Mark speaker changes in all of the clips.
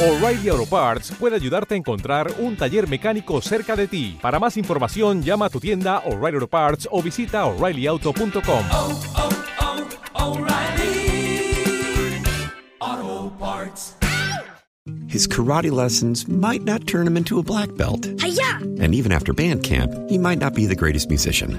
Speaker 1: O'Reilly Auto Parts puede ayudarte a encontrar un taller mecánico cerca de ti. Para más información, llama a tu tienda O'Reilly Auto Parts o visita oreillyauto.com.
Speaker 2: oh, oh, O'Reilly Auto Parts.
Speaker 3: His karate lessons might not turn him into a black belt.
Speaker 4: Hiya!
Speaker 3: And even after band camp, he might not be the greatest musician.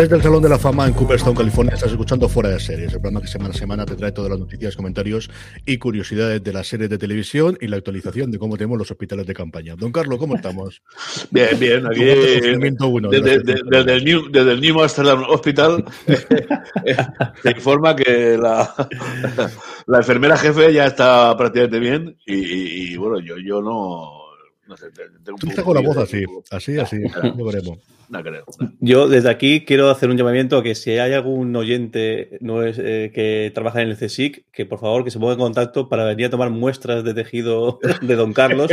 Speaker 5: Desde el Salón de la Fama en Cooperstown, California, estás escuchando Fuera de Series, el programa que semana a semana te trae todas las noticias, comentarios y curiosidades de las series de televisión y la actualización de cómo tenemos los hospitales de campaña. Don Carlos, ¿cómo estamos?
Speaker 6: Bien, bien, aquí desde, de- desde el New, desde el New Amsterdam Hospital se informa que la, la enfermera jefe ya está prácticamente bien y, y- y, bueno, yo, yo no, no sé, te- tengo un
Speaker 5: Tú estás con la voz así, así, así, lo veremos.
Speaker 6: No creo.
Speaker 7: Yo desde aquí quiero hacer un llamamiento a que si hay algún oyente no es, eh, que trabaja en el CSIC, que por favor que se ponga en contacto para venir a tomar muestras de tejido de Don Carlos,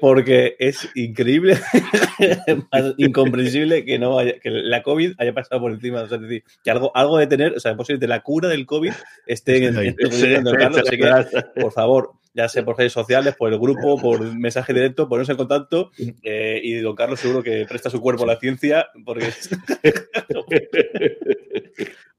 Speaker 7: porque es increíble, más incomprensible que no haya, que la COVID haya pasado por encima. O sea, es decir, que algo, algo de tener, o sea, posiblemente la cura del COVID esté en, en el Don Carlos. Así que, por favor, ya sea por redes sociales, por el grupo, por mensaje directo, ponerse en contacto eh, y don Carlos seguro que presta su cuerpo a la ciencia porque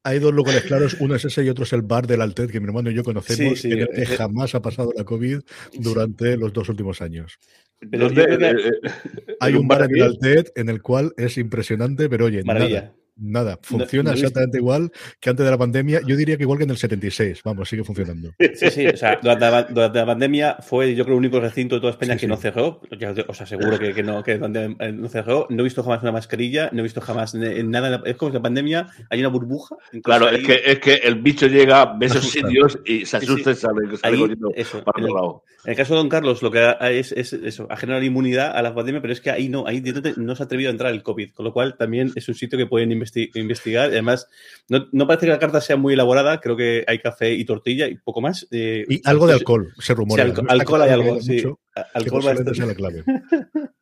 Speaker 5: Hay dos lugares claros, uno es ese y otro es el bar del Altet, que mi hermano y yo conocemos,
Speaker 7: Sí, sí.
Speaker 5: en el que jamás ha pasado la COVID durante los dos últimos años.
Speaker 7: Pero que-
Speaker 6: Eh, eh,
Speaker 5: Hay
Speaker 6: ¿en
Speaker 5: un bar en el? Altet en el cual es impresionante, pero oye,
Speaker 7: maravilla.
Speaker 5: nada. Nada, funciona
Speaker 7: no he visto-
Speaker 5: exactamente igual que antes de la pandemia. Yo diría que igual que en el 76. Vamos, sigue funcionando.
Speaker 7: Sí, sí, o sea, durante la, durante la pandemia fue yo creo el único recinto de toda España
Speaker 5: Sí,
Speaker 7: que
Speaker 5: sí.
Speaker 7: no cerró. Ya os aseguro que, que no, que eh, no cerró. No he visto jamás una mascarilla, no he visto jamás nada. Es como si la pandemia hay una burbuja.
Speaker 6: Claro,
Speaker 7: ahí-
Speaker 6: es que, es que el bicho llega, ve esos sitios y se asusta
Speaker 7: sí.
Speaker 6: y sale, sale
Speaker 7: Ahí,
Speaker 6: corriendo
Speaker 7: eso,
Speaker 6: para
Speaker 7: en el-
Speaker 6: otro lado.
Speaker 7: En el caso de Don Carlos, lo que ha- es, es eso, ha generado inmunidad a la pandemia, pero es que ahí no, ahí no se ha atrevido a entrar el COVID, con lo cual también es un sitio que pueden investi- investigar. Además, no, no parece que la carta sea muy elaborada, creo que hay café y tortilla y poco más. eh,
Speaker 5: Y algo de alcohol, se rumora.
Speaker 7: Sí, alco- alcohol hay algo, sí.
Speaker 5: mucho,
Speaker 7: Alcohol va a
Speaker 5: posiblemente
Speaker 7: estar-
Speaker 5: sea la clave.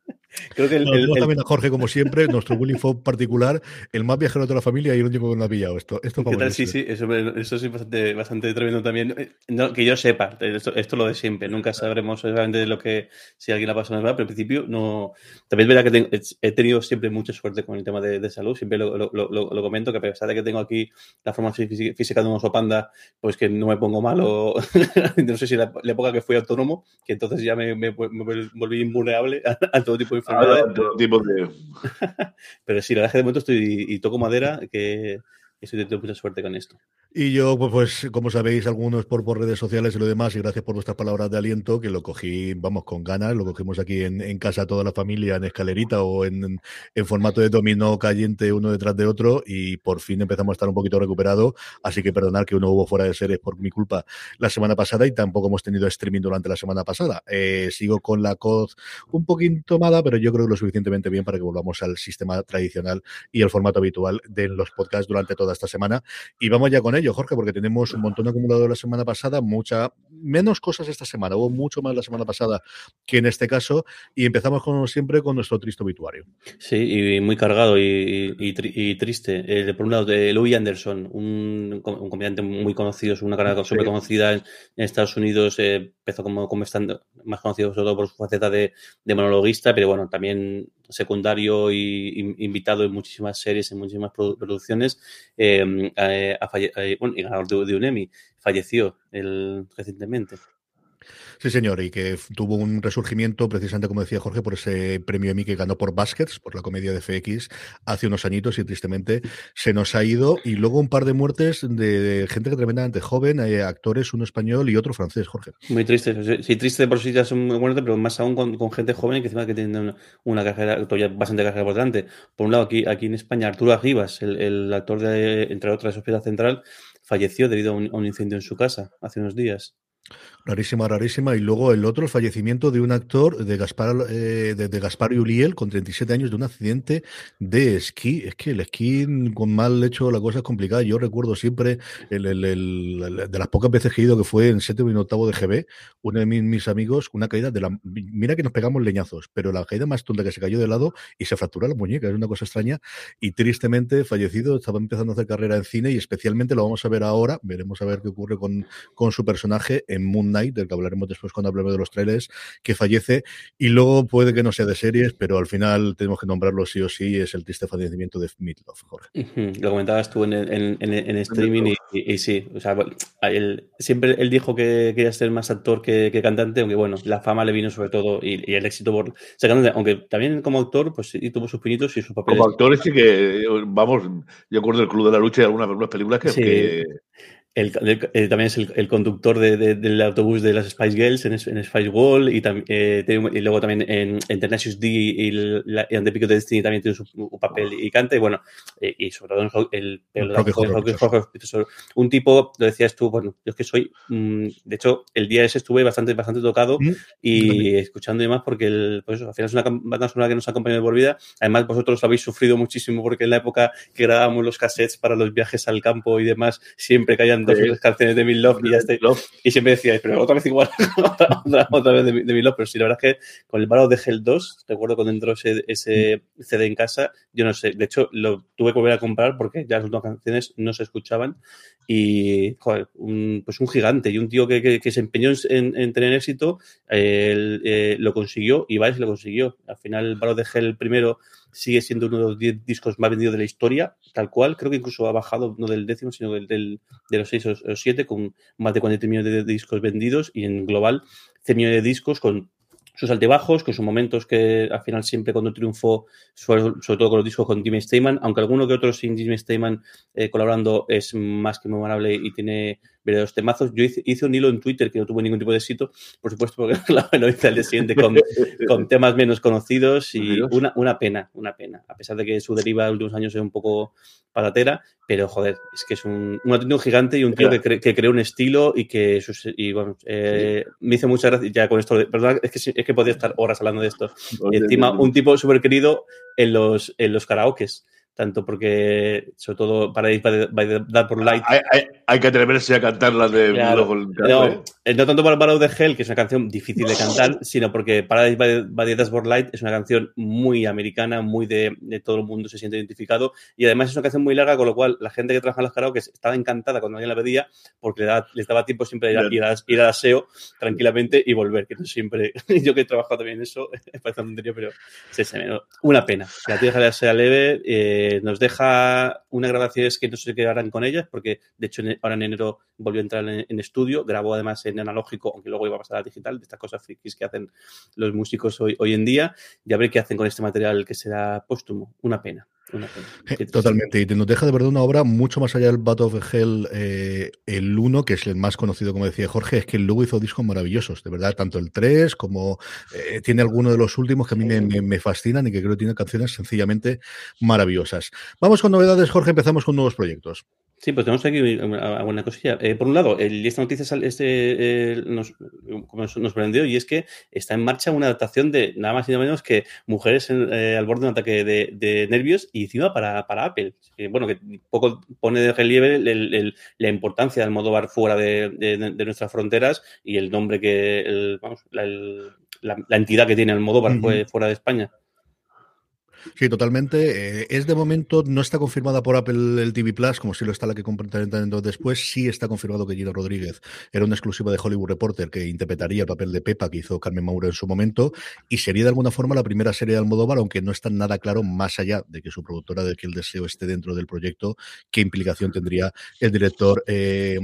Speaker 7: Creo que el,
Speaker 5: Nos
Speaker 7: el- el-
Speaker 5: también a Jorge, como siempre, nuestro bullying fue particular, el más viajero de la familia y el único que no ha pillado esto. Esto
Speaker 7: ¿Qué tal? Sí, sí, eso, eso es bastante, bastante tremendo también. Eh, no, que yo sepa, esto, esto lo de siempre, nunca sabremos exactamente lo que, si alguien la pasa no, pero en principio no. También es verdad que tengo- he tenido siempre mucha suerte con el tema de, de salud, siempre lo, lo- lo- lo comento, que a pesar de que tengo aquí la forma fí- física de un oso panda, pues que no me pongo malo, no sé si la, la época que fui autónomo, que entonces ya me, me- me volví invulnerable a, a todo tipo de
Speaker 6: todo tipo de.
Speaker 7: Pero sí, la verdad es que de momento estoy y toco madera, que estoy teniendo mucha suerte con esto.
Speaker 5: Y yo, pues, pues, como sabéis, algunos por, por redes sociales y lo demás, y gracias por vuestras palabras de aliento, que lo cogí, vamos, con ganas, lo cogimos aquí en, en casa toda la familia, en escalerita o en, en formato de dominó caliente uno detrás de otro, y por fin empezamos a estar un poquito recuperado, así que perdonad que uno hubo fuera de series por mi culpa la semana pasada y tampoco hemos tenido streaming durante la semana pasada. Eh, sigo con la COD un poquito tomada, pero yo creo que lo suficientemente bien para que volvamos al sistema tradicional y el formato habitual de los podcasts durante toda esta semana. Y vamos ya con ello, Jorge, porque tenemos un montón acumulado la semana pasada, mucha menos cosas esta semana, hubo mucho más la semana pasada que en este caso, y empezamos como siempre con nuestro triste obituario.
Speaker 7: Sí, y muy cargado y, y y triste. Eh, por un lado, de Louis Anderson, un, com- un comediante muy conocido, es una carrera súper conocida en, en Estados Unidos. eh, empezó como, como estando más conocido sobre todo por su faceta de, de monologuista, pero bueno, también secundario y in- invitado en muchísimas series, en muchísimas produ- producciones. eh, eh, ha falle- eh, bueno, y ganador de, de un Emmy. Falleció el, recientemente.
Speaker 5: Sí, señor, y que tuvo un resurgimiento, precisamente como decía Jorge, por ese premio Emmy que ganó por Baskets, por la comedia de FX, hace unos añitos y tristemente se nos ha ido. Y luego un par de muertes de gente que tremendamente joven, eh, actores, uno español y otro francés, Jorge.
Speaker 7: Muy triste. Sí, triste por sí ya son muy muertos, pero más aún con, gente joven que encima que tiene una, una carrera, todavía bastante carrera por. Por un lado, aquí, aquí en España, Arturo Arribas, el, actor de, entre otras, Hospital Central, falleció debido a un incendio en su casa hace unos días.
Speaker 5: Rarísima, rarísima. Y luego el otro, el fallecimiento de un actor de Gaspar, eh, de, de Gaspar Uliel, con 37 años, de un accidente de esquí. Es que el esquí con mal hecho la cosa es complicada. Yo recuerdo siempre, el, el- el- de las pocas veces que he ido, que fue en séptimo y en octavo de GB, uno de mis, mis amigos, una caída de la... Mira que nos pegamos leñazos, pero la caída más tonta que se cayó de lado y se fracturó la muñeca. Es una cosa extraña. Y tristemente fallecido, estaba empezando a hacer carrera en cine y especialmente lo vamos a ver ahora. Veremos a ver qué ocurre con, con su personaje en Moon Knight, del que hablaremos después cuando hablemos de los trailers, que fallece. Y luego puede que no sea de series, pero al final tenemos que nombrarlo sí o sí. Es el triste fallecimiento de Meatloaf, Jorge.
Speaker 7: Ujú, Lo comentabas tú en, en- en- en streaming y, y- y sí, o sea, él- siempre él dijo que quería ser más actor que, que cantante, aunque bueno, la fama le vino sobre todo y, y el éxito por cantante, aunque también como actor, pues sí, tuvo sus pinitos y sus papeles.
Speaker 6: Como actores sí que, vamos, yo acuerdo del Club de la Lucha y algunas, algunas películas que,
Speaker 7: Sí.
Speaker 6: que-
Speaker 7: El- el- eh, también es el, el conductor de- de- del autobús de las Spice Girls en, en Spice Wall y, eh, tiene un- y luego también en, en Tenacious D y, la, y Ante Pico de Destiny también tiene su, su papel y canta y bueno, eh, y sobre todo el. Un tipo, lo decías tú, bueno, yo es que soy, mm, de hecho, el día ese estuve bastante, bastante tocado
Speaker 5: Mm,
Speaker 7: y escuchando y demás porque el, pues eso, al final es una banda sonora que nos ha acompañado de por vida. Además, vosotros habéis sufrido muchísimo porque en la época que grabábamos los cassettes para los viajes al campo y demás, siempre caían dos tres canciones de Bill Love y ya está. Y siempre decíais, pero otra vez igual, otra, otra- otra vez de, de Bill Love. Pero sí, la verdad es que con el Battle de Hell 2, recuerdo cuando entró ese, ese CD en casa, yo no sé, de hecho lo tuve que volver a comprar porque ya las últimas canciones no se escuchaban y, joder, un, pues un gigante y un tío que, que- que se empeñó en, en tener éxito, eh, eh, lo consiguió y Vice lo consiguió. Al final, el Battle de Hell primero sigue siendo uno de los 10 discos más vendidos de la historia, tal cual. Creo que incluso ha bajado no del décimo, sino del, del- de los 6 o los 7, con más de 40 millones de, discos vendidos y en global 100 millones de discos con sus altibajos, con sus momentos que al final siempre cuando triunfó, sobre, sobre todo con los discos con Jimmy Steinman, aunque alguno que otro sin Jimmy Steinman eh, colaborando es más que memorable y tiene verdaderos temazos. Yo hice, hice un hilo en Twitter que no tuvo ningún tipo de éxito, por supuesto, porque lo hice al día siguiente con, con temas menos conocidos y una, una pena, una pena. A pesar de que su deriva de últimos años es un poco patatera, pero joder, es que es un, un auténtico gigante y un tío que, cre- que creó un estilo y que sus- y, bueno, eh, me hizo muchas gracias ya con esto. Perdón, es que, es que podía estar horas hablando de esto. Y encima, un tipo súper querido en los, en los karaokes. Tanto porque, sobre todo, para ir by, the- That por Light,
Speaker 6: hay, hay- hay que atreverse a cantar las de
Speaker 7: Claro. No,
Speaker 6: ¿eh?
Speaker 7: eh, no tanto para of the Hell, que es una canción difícil de cantar, sino porque Paradise by, by the Dashboard Light es una canción muy americana, muy de, de todo el mundo se siente identificado y además es una canción muy larga, con lo cual la gente que trabaja en los karaoke estaba encantada cuando alguien la pedía porque le daba- les daba tiempo siempre de ir, a- ir, a- ir al aseo tranquilamente y volver, que no siempre, yo que he trabajado también en eso, parece una tontería, pero sí, sí, una pena. La tía sea leve, eh, nos deja unas grabaciones que no sé qué harán con ellas, porque de hecho en- ahora en enero volvió a entrar en, en estudio, grabó además en analógico, aunque luego iba a pasar a digital, de estas cosas frikis que hacen los músicos hoy, hoy en día, y a ver qué hacen con este material que será póstumo. Una pena. Triste.
Speaker 5: Totalmente, y te- nos deja de verdad una obra mucho más allá del Battle of Hell, eh, el 1, que es el más conocido, como decía Jorge, es que luego hizo discos maravillosos, de verdad, tanto el 3 como eh, tiene alguno de los últimos que a mí me, me- me fascinan y que creo que tiene canciones sencillamente maravillosas. Vamos con novedades, Jorge, empezamos con nuevos proyectos.
Speaker 7: Sí, pues tenemos aquí una, alguna cosilla. Eh, por un lado, el, esta noticia sal- este, eh, nos, nos, prendió y es que está en marcha una adaptación de nada más y nada menos que mujeres en- eh, al borde de un ataque de, de nervios y encima para, para Apple. Que, bueno, que poco pone de relieve el- el- la importancia del modo bar fuera de, de- de nuestras fronteras y el nombre que, el- vamos, la, la- la entidad que tiene el modo bar fuera de España.
Speaker 5: Sí, totalmente. Eh, es de momento, no está confirmada por Apple el TV Plus, como si lo está la que completaremos después. Sí está confirmado que Gina Rodríguez era una exclusiva de Hollywood Reporter que interpretaría el papel de Pepa que hizo Carmen Mauro en su momento y sería de alguna forma la primera serie de Almodóvar, aunque no está nada claro, más allá de que su productora de que el deseo esté dentro del proyecto, qué implicación tendría el director eh,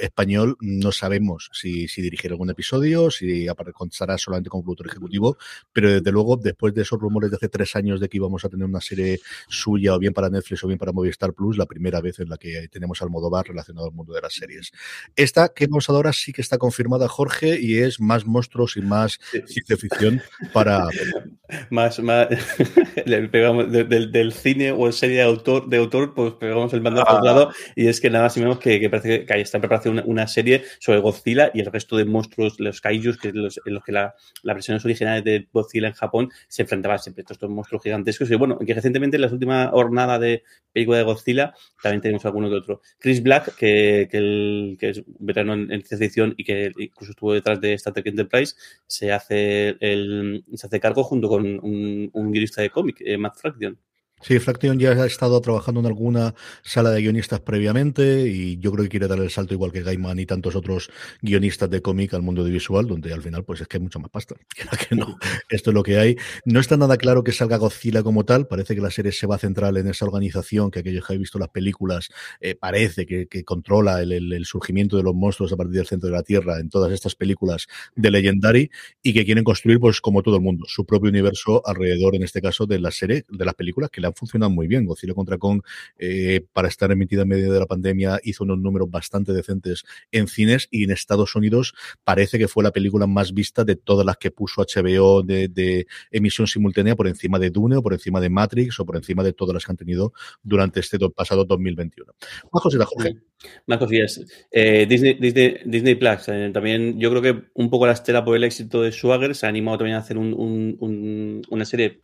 Speaker 5: español. No sabemos si, si dirigirá algún episodio, si aparecerá solamente como productor ejecutivo, pero desde luego, después de esos rumores de hace tres años de que íbamos a tener una serie suya o bien para Netflix o bien para Movistar Plus, la primera vez en la que tenemos al Almodóvar relacionado al mundo de las series. Esta que vamos ahora sí que está confirmada, Jorge, y es más monstruos y más ciencia ficción para...
Speaker 7: más, más pegamos, del, cine o serie de autor, de autor pues pegamos el mando ah. lado y es que nada más y menos que, que parece que ahí está en preparación una, serie sobre Godzilla y el resto de monstruos, los kaijus, que los, en los que la, las versiones originales de Godzilla en Japón se enfrentaban siempre estos monstruos gigantescos y bueno, que recientemente en la última jornada de película de Godzilla también tenemos alguno que otro. Chris Black, que, que, el, es veterano en, ciencia ficción y que incluso estuvo detrás de Star Trek Enterprise, se hace, el, se hace cargo junto con un, un guionista de cómic, eh, Matt Fraction.
Speaker 5: Sí, Fraction ya ha estado trabajando en alguna sala de guionistas previamente y yo creo que quiere dar el salto igual que Gaiman y tantos otros guionistas de cómic al mundo de visual, donde al final pues es que hay mucha más pasta. que no, esto es lo que hay. No está nada claro que salga Godzilla como tal, parece que la serie se va a centrar en esa organización que aquellos que habéis visto las películas eh, parece que, controla el, surgimiento de los monstruos a partir del centro de la Tierra en todas estas películas de Legendary y que quieren construir pues como todo el mundo su propio universo alrededor en este caso de la serie, de las películas que le han funcionado muy bien. Godzilla contra Kong, eh, para estar emitida en medio de la pandemia, hizo unos números bastante decentes en cines y en Estados Unidos parece que fue la película más vista de todas las que puso HBO de, emisión simultánea por encima de Dune o por encima de Matrix o por encima de todas las que han tenido durante este pasado 2021. Más cositas, Jorge.
Speaker 7: Más cosillas. Eh, Disney, Disney, Disney Plus, eh, también yo creo que un poco la estela por el éxito de Swagger se ha animado también a hacer una serie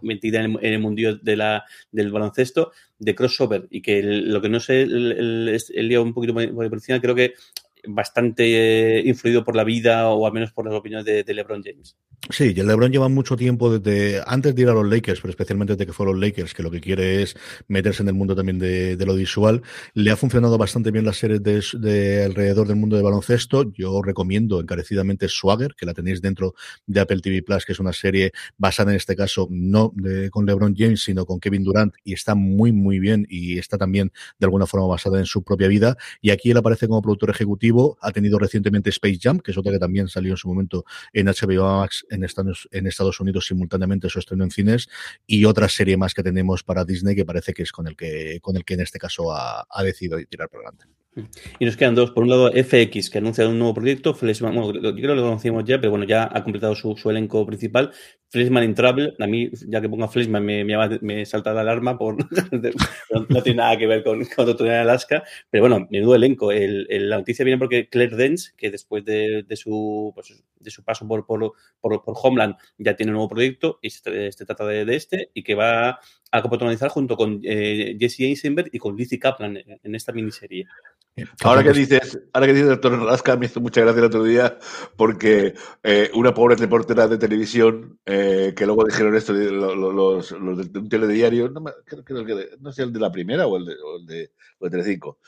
Speaker 7: metida en el, mundo de la, del baloncesto, de crossover, y que lo que no sé, el, el, el, un poquito por encima, creo que bastante influido por la vida o al menos por las opiniones de, LeBron James.
Speaker 5: Sí, y el LeBron lleva mucho tiempo desde antes de ir a los Lakers, pero especialmente desde que fue a los Lakers, que lo que quiere es meterse en el mundo también de, lo visual. Le ha funcionado bastante bien las series de, alrededor del mundo de baloncesto. Yo recomiendo encarecidamente Swagger, que la tenéis dentro de Apple TV Plus, que es una serie basada en este caso no con LeBron James, sino con Kevin Durant, y está muy, muy bien y está también de alguna forma basada en su propia vida. Y aquí él aparece como productor ejecutivo ha tenido recientemente Space Jam, que es otra que también salió en su momento en HBO Max en Estados, Unidos simultáneamente su estreno en cines, y otra serie más que tenemos para Disney que parece que es con el que, con el que en este caso ha, ha decidido tirar por delante.
Speaker 7: Y nos quedan dos. Por un lado, FX, que anuncia un nuevo proyecto. Fleshman, bueno, yo creo que lo conocíamos ya, pero bueno, ya ha completado su, elenco principal. Fleshman in Travel. A mí, ya que ponga Fleshman, me, me, me salta la alarma. por no, tiene nada que ver con, con en Alaska. Pero bueno, menudo elenco. El, la noticia viene porque Claire Dance, que después de, de su, pues, de su paso por, por, por, Homeland, ya tiene un nuevo proyecto. Y se, trata de, de, este. Y que va a coprotagonizar junto con eh, Jesse Eisenberg y con Lizzie Kaplan en esta miniserie.
Speaker 6: Ahora que dices, ahora que dices doctor Alaska, me hizo mucha gracia el otro día porque eh, una pobre reportera de televisión eh, que luego dijeron esto los, los, de un telediario, no, creo, que, no sé el de la primera o el de, o el de, o el de Telecinco.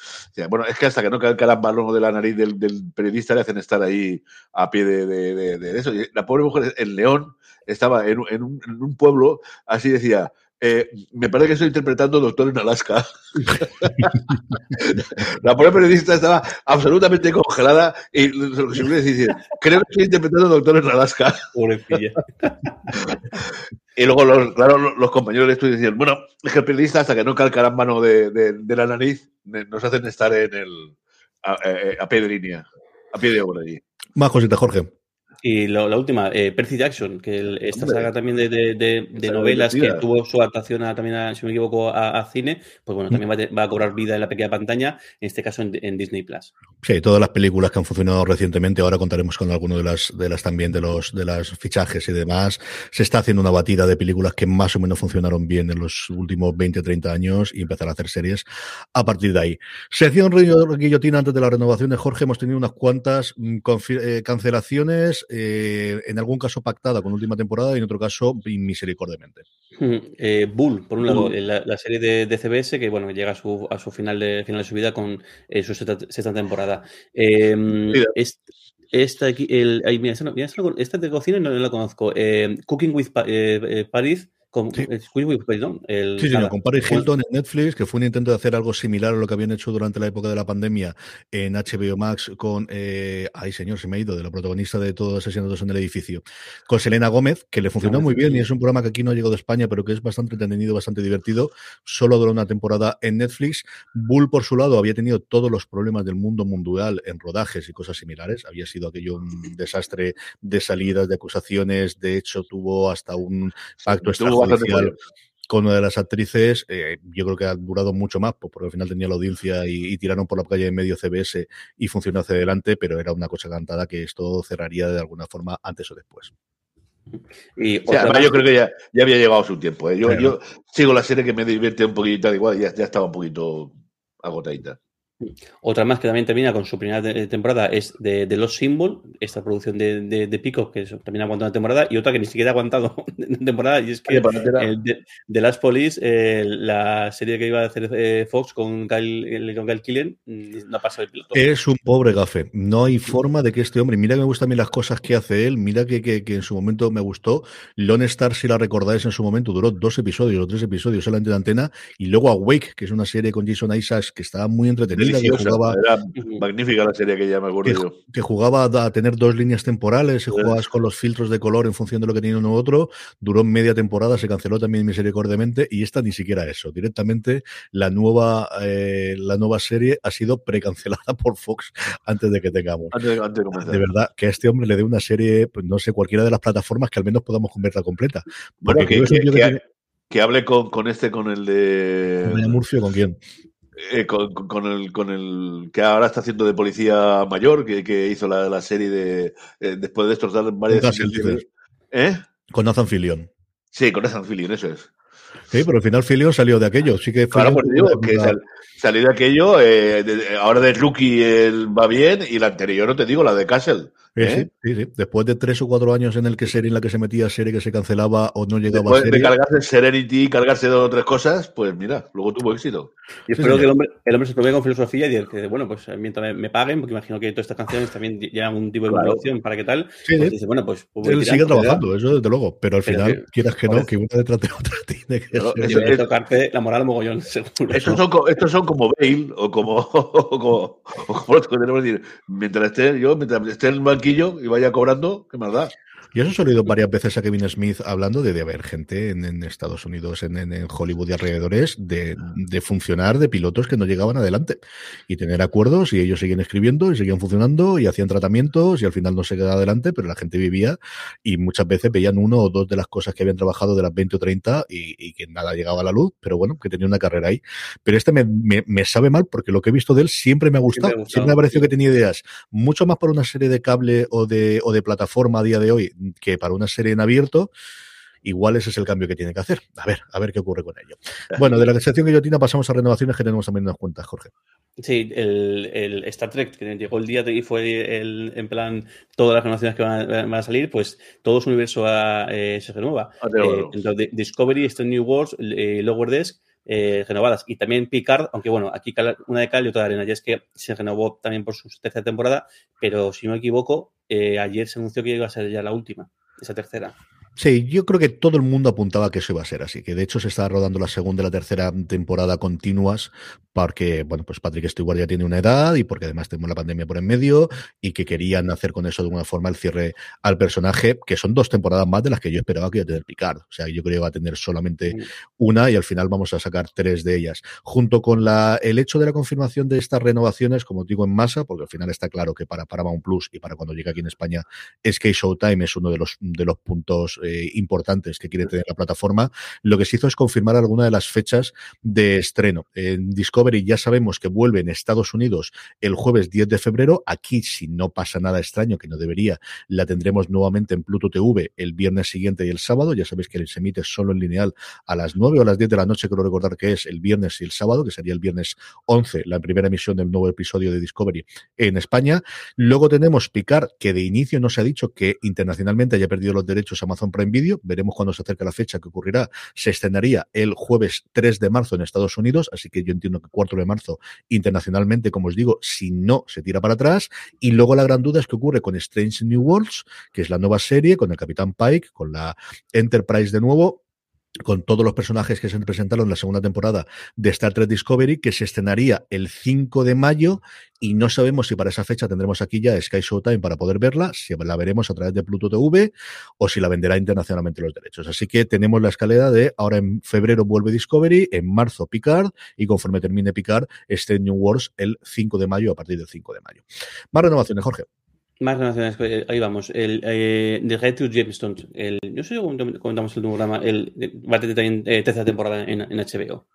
Speaker 6: bueno, es que hasta que no cae el balón de la nariz del, periodista le hacen estar ahí a pie de, de, eso. la pobre mujer en León estaba en, en, un, en un pueblo, así decía, eh, me parece que estoy interpretando Doctor en Alaska. la pobre periodista estaba absolutamente congelada y lo que se decir, creo que estoy interpretando Doctor en Alaska.
Speaker 7: Pobrecilla.
Speaker 6: y luego, los, claro, los compañeros le estoy diciendo, bueno, es que el periodista hasta que no calcarán mano de, de, la nariz, nos hacen estar en el a, a, pie de línea, a pie de obra allí.
Speaker 5: Más cositas, Jorge.
Speaker 7: Y la última, eh, Percy Jackson, que esta saga también de, de, de, novelas que tuvo su adaptación también, a, si me equivoco, a, cine, pues bueno, también va, a cobrar vida en la pequeña pantalla, en este caso en, Disney Plus.
Speaker 5: Sí, todas las películas que han funcionado recientemente, ahora contaremos con alguno de las, de las también de los de las fichajes y demás. Se está haciendo una batida de películas que más o menos funcionaron bien en los últimos 20 30 años y empezar a hacer series a partir de ahí. Sección Guillotina antes de la renovación de Jorge, hemos tenido unas cuantas mm, eh, cancelaciones eh, en algún caso pactada con última temporada y en otro caso misericordiamente.
Speaker 7: Eh, Bull, por un lado, la, la serie de, de, CBS que bueno llega a su, a su final de final de su vida con eh, su sexta, sexta temporada. Eh, es, esta aquí, el, ay, mira, esta, esta de cocina no, no la conozco. Eh, Cooking with pa Paris con,
Speaker 5: Sí.
Speaker 7: eh, perdón, el-
Speaker 5: Sí, señor,
Speaker 7: nada.
Speaker 5: con Paris Hilton en Netflix, que fue un intento de hacer algo similar a lo que habían hecho durante la época de la pandemia en HBO Max con, eh, ay señor, se me ha ido, de la protagonista de todos asesinatos en el edificio, con Selena Gómez, que le funcionó muy bien
Speaker 7: sí.
Speaker 5: y es un programa que aquí no ha llegado de España, pero que es bastante entretenido, bastante divertido. Solo duró una temporada en Netflix. Bull, por su lado, había tenido todos los problemas del mundo mundial en rodajes y cosas similares. Había sido aquello un desastre de salidas, de acusaciones. De hecho, tuvo hasta un pacto
Speaker 6: Tuvo
Speaker 5: con una de las actrices, eh, yo creo que ha durado mucho más, pues porque al final tenía la audiencia y, y tiraron por la calle en medio CBS y funcionó hacia adelante, pero era una cosa cantada que esto cerraría de alguna forma antes o después.
Speaker 7: Y
Speaker 6: además
Speaker 7: más-
Speaker 6: yo creo que ya, ya había llegado su tiempo. ¿eh? Yo,
Speaker 5: Claro.
Speaker 6: yo sigo la serie que me divierte un poquito, igual, ya, ya estaba un poquito agotadita.
Speaker 7: Otra más que también termina con su primera te- temporada es de, de Los Symbol, esta producción de, de, de Pico, que también aguantó una temporada, y otra que ni siquiera ha aguantado una temporada, y es que el de, Last Police, eh, la serie que iba a hacer eh, Fox con Kyle, con Kyle Killen, mm, no ha pasado el piloto.
Speaker 5: Es un pobre gafe. No hay forma de que este hombre, mira que me gustan a mí las cosas que hace él, mira que, que, que en su momento me gustó. Lone Star, si la recordáis en su momento, duró dos episodios o tres episodios solamente de antena, y luego Awake, que es una serie con Jason Isaacs que estaba muy entretenida, que jugaba,
Speaker 6: era magnífica la serie que ya me acuerdo
Speaker 5: que,
Speaker 6: yo.
Speaker 5: que jugaba a tener dos líneas temporales, y jugabas con los filtros de color en función de lo que tenía uno u otro, duró media temporada, se canceló también misericordiamente, y esta ni siquiera eso. Directamente la nueva, eh, la nueva serie ha sido precancelada por Fox antes de que tengamos.
Speaker 6: Antes, de- antes de comenzar.
Speaker 5: De verdad, que a este hombre le dé una serie, pues no sé, cualquiera de las plataformas que al menos podamos convertirla completa. Porque
Speaker 6: que, hable con, con este, con el de.
Speaker 5: Vaya Murphy, ¿con quién?
Speaker 6: Eh, con, con- el, con el que ahora está haciendo de policía mayor, que, que hizo la, la serie de. eh, después de destrozar varias. ¿Eh?
Speaker 5: Con Nathan Fillion.
Speaker 6: Sí, con Ethan Fillion, eso es.
Speaker 5: Sí, pero al final Fillion salió de aquello. Sí que
Speaker 6: Claro, pues digo que sal- salió de aquello, eh, de- ahora de Rookie él va bien, y la anterior, no te digo, la de Castle. ¿Eh?
Speaker 5: sí, sí, sí. Después de tres o cuatro años en el que serie en la que se metía, serie que se cancelaba o no llegaba
Speaker 6: Después
Speaker 5: a
Speaker 6: de
Speaker 5: serie.
Speaker 6: cargarse Serenity y cargarse dos o tres cosas, pues mira, luego tuvo éxito.
Speaker 7: Y espero que el hombre, el hombre se tome con filosofía y que, bueno, pues mientras me, me paguen, porque imagino que todas estas canciones también llevan un tipo de
Speaker 6: Claro.
Speaker 7: producción para qué tal,
Speaker 5: Sí,
Speaker 7: pues
Speaker 5: sí.
Speaker 7: dice, bueno, pues... pues
Speaker 5: Él sigue
Speaker 7: ¿verdad?
Speaker 5: trabajando, eso desde luego. Pero al
Speaker 7: Pero
Speaker 5: final,
Speaker 7: que-
Speaker 5: quieras que no, que una detrás de otra tiene que
Speaker 6: Pero
Speaker 5: ser.
Speaker 6: eso-
Speaker 7: Debe tocarte la moral mogollón, seguro.
Speaker 6: Estos son, estos son como Bale o como, o como, o como que decir, mientras esté yo, mientras esté el y vaya cobrando, ¿qué más da?
Speaker 5: Yo eso he oído varias veces a Kevin Smith hablando de, de haber gente en, en Estados Unidos, en, en- Hollywood y alrededores, de, de funcionar de pilotos que no llegaban adelante y tener acuerdos y ellos seguían escribiendo y seguían funcionando y hacían tratamientos y al final no se quedaba adelante, pero la gente vivía y muchas veces veían uno o dos de las cosas que habían trabajado de las 20 o 30 y, y que nada llegaba a la luz, pero bueno, que tenía una carrera ahí. Pero este me, me- me sabe mal porque lo que he visto de él siempre me ha gustado.
Speaker 7: Siempre ha gustado,
Speaker 5: Siempre me ha parecido
Speaker 7: sí.
Speaker 5: que tenía ideas mucho más para una serie de cable o de, o de plataforma a día de hoy que para una serie en abierto. Igual ese es el cambio que tiene que hacer. A ver, a ver qué ocurre con ello. Bueno, de la sección guillotina pasamos a renovaciones que tenemos también unas cuentas, Jorge.
Speaker 7: Sí, el, el Star Trek, que llegó el día y fue el, en plan todas las renovaciones que van a, van a salir, pues todo su universo ah, eh, se renueva.
Speaker 6: Ah,
Speaker 7: Eh, Discovery, Strange New Worlds, eh, Lower Desk, eh, renovadas. Y también Picard, aunque bueno, aquí una de cal y otra de arena. Ya es que se renovó también por su tercera temporada, pero si no me equivoco, eh, ayer se anunció que iba a ser ya la última, esa tercera.
Speaker 5: Sí, yo creo que todo el mundo apuntaba que eso iba a ser así, que de hecho se está rodando la segunda y la tercera temporada continuas porque, bueno, pues Patrick Stewart ya tiene una edad y porque además tenemos la pandemia por en medio y que querían hacer con eso de alguna forma el cierre al personaje, que son dos temporadas más de las que yo esperaba que iba a tener Picard. O sea, yo creo que va a tener solamente una y al final vamos a sacar tres de ellas. Junto con la, el hecho de la confirmación de estas renovaciones, como digo, en masa, porque al final está claro que para Paramount Plus y para cuando llegue aquí en España, es que Showtime es uno de los, de los puntos eh, importantes que quiere tener la plataforma, lo que se hizo es confirmar algunas de las fechas de estreno. En Discovery ya sabemos que vuelve en Estados Unidos el jueves 10 de febrero. Aquí, si no pasa nada extraño, que no debería, la tendremos nuevamente en Pluto TV el viernes siguiente y el sábado. Ya sabéis que se emite solo en lineal a las 9 o a las 10 de la noche, creo recordar que es el viernes y el sábado, que sería el viernes 11, la primera emisión del nuevo episodio de Discovery en España. Luego tenemos Picard, que de inicio no se ha dicho que internacionalmente haya perdido los derechos Amazon Prime Video. Veremos cuando se acerca la fecha que ocurrirá. Se estrenaría el jueves 3 de marzo en Estados Unidos, así que yo entiendo que 4 de marzo internacionalmente, como os digo, si no se tira para atrás. Y luego la gran duda es que ocurre con Strange New Worlds, que es la nueva serie, con el Capitán Pike, con la Enterprise de nuevo, con todos los personajes que se presentaron en la segunda temporada de Star Trek Discovery, que se estrenaría el 5 de mayo y no sabemos si para esa fecha tendremos aquí ya Sky Showtime para poder verla, si la veremos a través de Pluto TV o si la venderá internacionalmente los derechos. Así que tenemos la escalera de ahora en febrero vuelve Discovery, en marzo Picard y conforme termine Picard, este New Wars el 5 de mayo a partir del 5 de mayo. Más renovaciones, Jorge.
Speaker 7: Más relaciones, eh, ahí vamos. El eh, The Red to Gemstones. El, no sé si comentamos el programa. El, va a tener también eh, tercera temporada en, en HBO.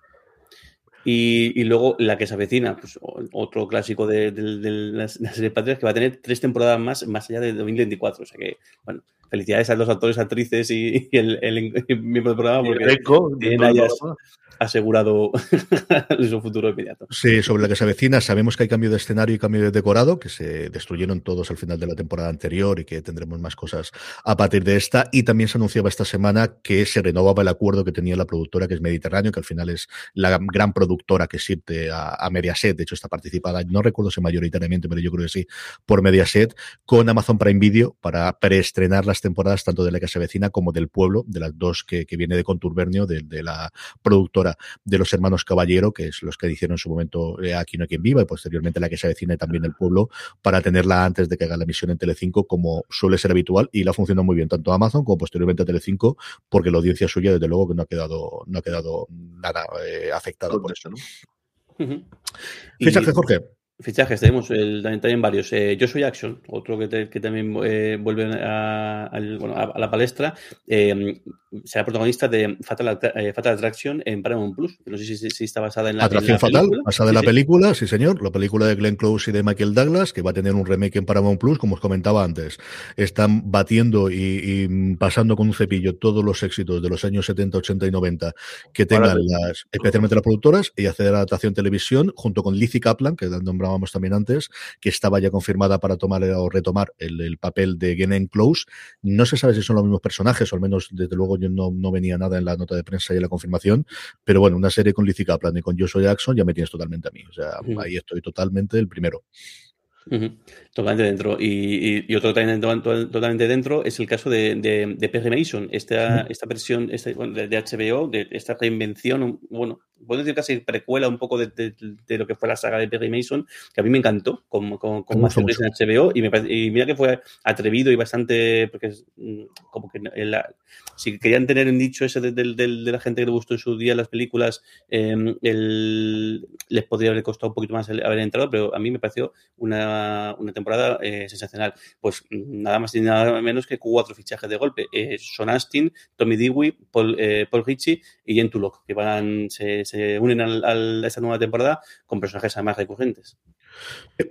Speaker 7: Y, y, luego la que se avecina, pues otro clásico de, de, de la, serie Patrias que va a tener tres temporadas más, más allá de 2024. O sea que, bueno, felicidades a los actores, actrices y, y el, el, el, miembro del programa porque tienen asegurado su futuro inmediato.
Speaker 5: Sí, sobre la que se avecina, sabemos que hay cambio de escenario y cambio de decorado, que se destruyeron todos al final de la temporada anterior y que tendremos más cosas a partir de esta. Y también se anunciaba esta semana que se renovaba el acuerdo que tenía la productora, que es Mediterráneo, que al final es la gran productora que sirve a, Mediaset. De hecho, está participada, no recuerdo si mayoritariamente, pero yo creo que sí, por Mediaset, con Amazon Prime Video para preestrenar las temporadas tanto de la que se avecina como del pueblo, de las dos que, que viene de Contubernio, de, de la productora de los hermanos Caballero, que es los que hicieron en su momento eh, Aquí no hay quien viva y posteriormente la que se avecina también el pueblo, para tenerla antes de que haga la emisión en Telecinco, como suele ser habitual, y la funciona muy bien tanto Amazon como posteriormente a Telecinco, porque la audiencia suya, desde luego, que no ha quedado, no ha quedado nada eh, afectada por eso, ¿no?
Speaker 7: Uh -huh.
Speaker 5: Jorge.
Speaker 7: Fichajes, tenemos el, también, también, varios. Eh, Yo soy Action, otro que, te, que también eh, vuelve a, a, bueno, a, la palestra. Eh, será protagonista de Fatal, eh, Fatal, Attraction en Paramount Plus. No sé si, si, si está basada en la,
Speaker 5: Atracción
Speaker 7: en la
Speaker 5: Fatal,
Speaker 7: película.
Speaker 5: basada
Speaker 7: sí,
Speaker 5: en la
Speaker 7: sí.
Speaker 5: película, sí señor. La película de Glenn Close y de Michael Douglas, que va a tener un remake en Paramount Plus, como os comentaba antes. Están batiendo y, y pasando con un cepillo todos los éxitos de los años 70, 80 y 90 que tengan las, especialmente las productoras, y hacer adaptación televisión junto con Lizzie Kaplan, que nombrábamos también antes, que estaba ya confirmada para tomar o retomar el, el papel de Glenn Close. No se sabe si son los mismos personajes, o al menos desde luego yo no, no venía nada en la nota de prensa y en la confirmación, pero bueno, una serie con Lizzie Kaplan y con Joshua Jackson ya me tienes totalmente a mí. O sea, uh -huh. ahí estoy totalmente el primero.
Speaker 7: Uh -huh. Totalmente dentro. Y, y, y, otro también totalmente dentro es el caso de, de, de Perry Mason, esta, uh -huh. esta versión esta, de, de, HBO, de esta reinvención, bueno, puedo decir casi precuela un poco de, de, lo que fue la saga de Perry Mason, que a mí me encantó con, con, con más en HBO y, me, y, mira que fue atrevido y bastante, porque es mm, como que la, si querían tener un dicho ese de, de, de, la gente que le gustó en su día las películas, eh, el, les podría haber costado un poquito más haber entrado, pero a mí me pareció una, una temporada eh, sensacional. Pues nada más y nada menos que cuatro fichajes de golpe. Eh, Son Astin, Tommy Dewey, Paul, eh, Paul Ritchie y Jen Tulloch, que van, se, se unen al, al, a esta nueva temporada con personajes además recurrentes.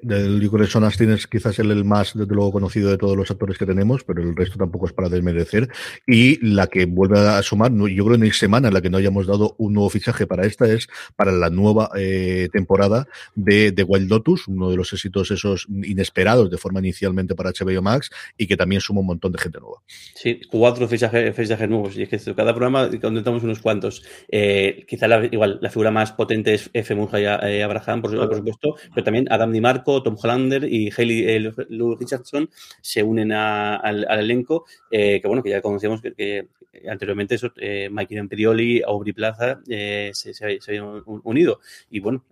Speaker 5: Yo Son Astin es quizás el, el, más, desde luego, conocido de todos los actores que tenemos, pero el resto tampoco es para desmerecer. Y la que vuelve a sumar, yo creo en seis semana en la que no hayamos dado un nuevo fichaje para esta, es para la nueva eh, temporada de, de, Wild Lotus, uno de los éxitos esos inesperados de forma inicialmente para HBO Max y que también suma un montón de gente nueva.
Speaker 7: Sí, cuatro fichajes, fichajes nuevos. Y es que cada programa contamos unos cuantos. Eh, quizá la, igual la figura más potente es F. Murray eh, Abraham, por, por supuesto, pero también Adam DiMarco, Tom Hollander y Hayley eh, Lou Richardson se unen al, elenco, eh, que bueno, que ya conocíamos que, anteriormente eso, eh, Mike Imperioli, Aubrey Plaza eh, se, se, habían unido. Y bueno,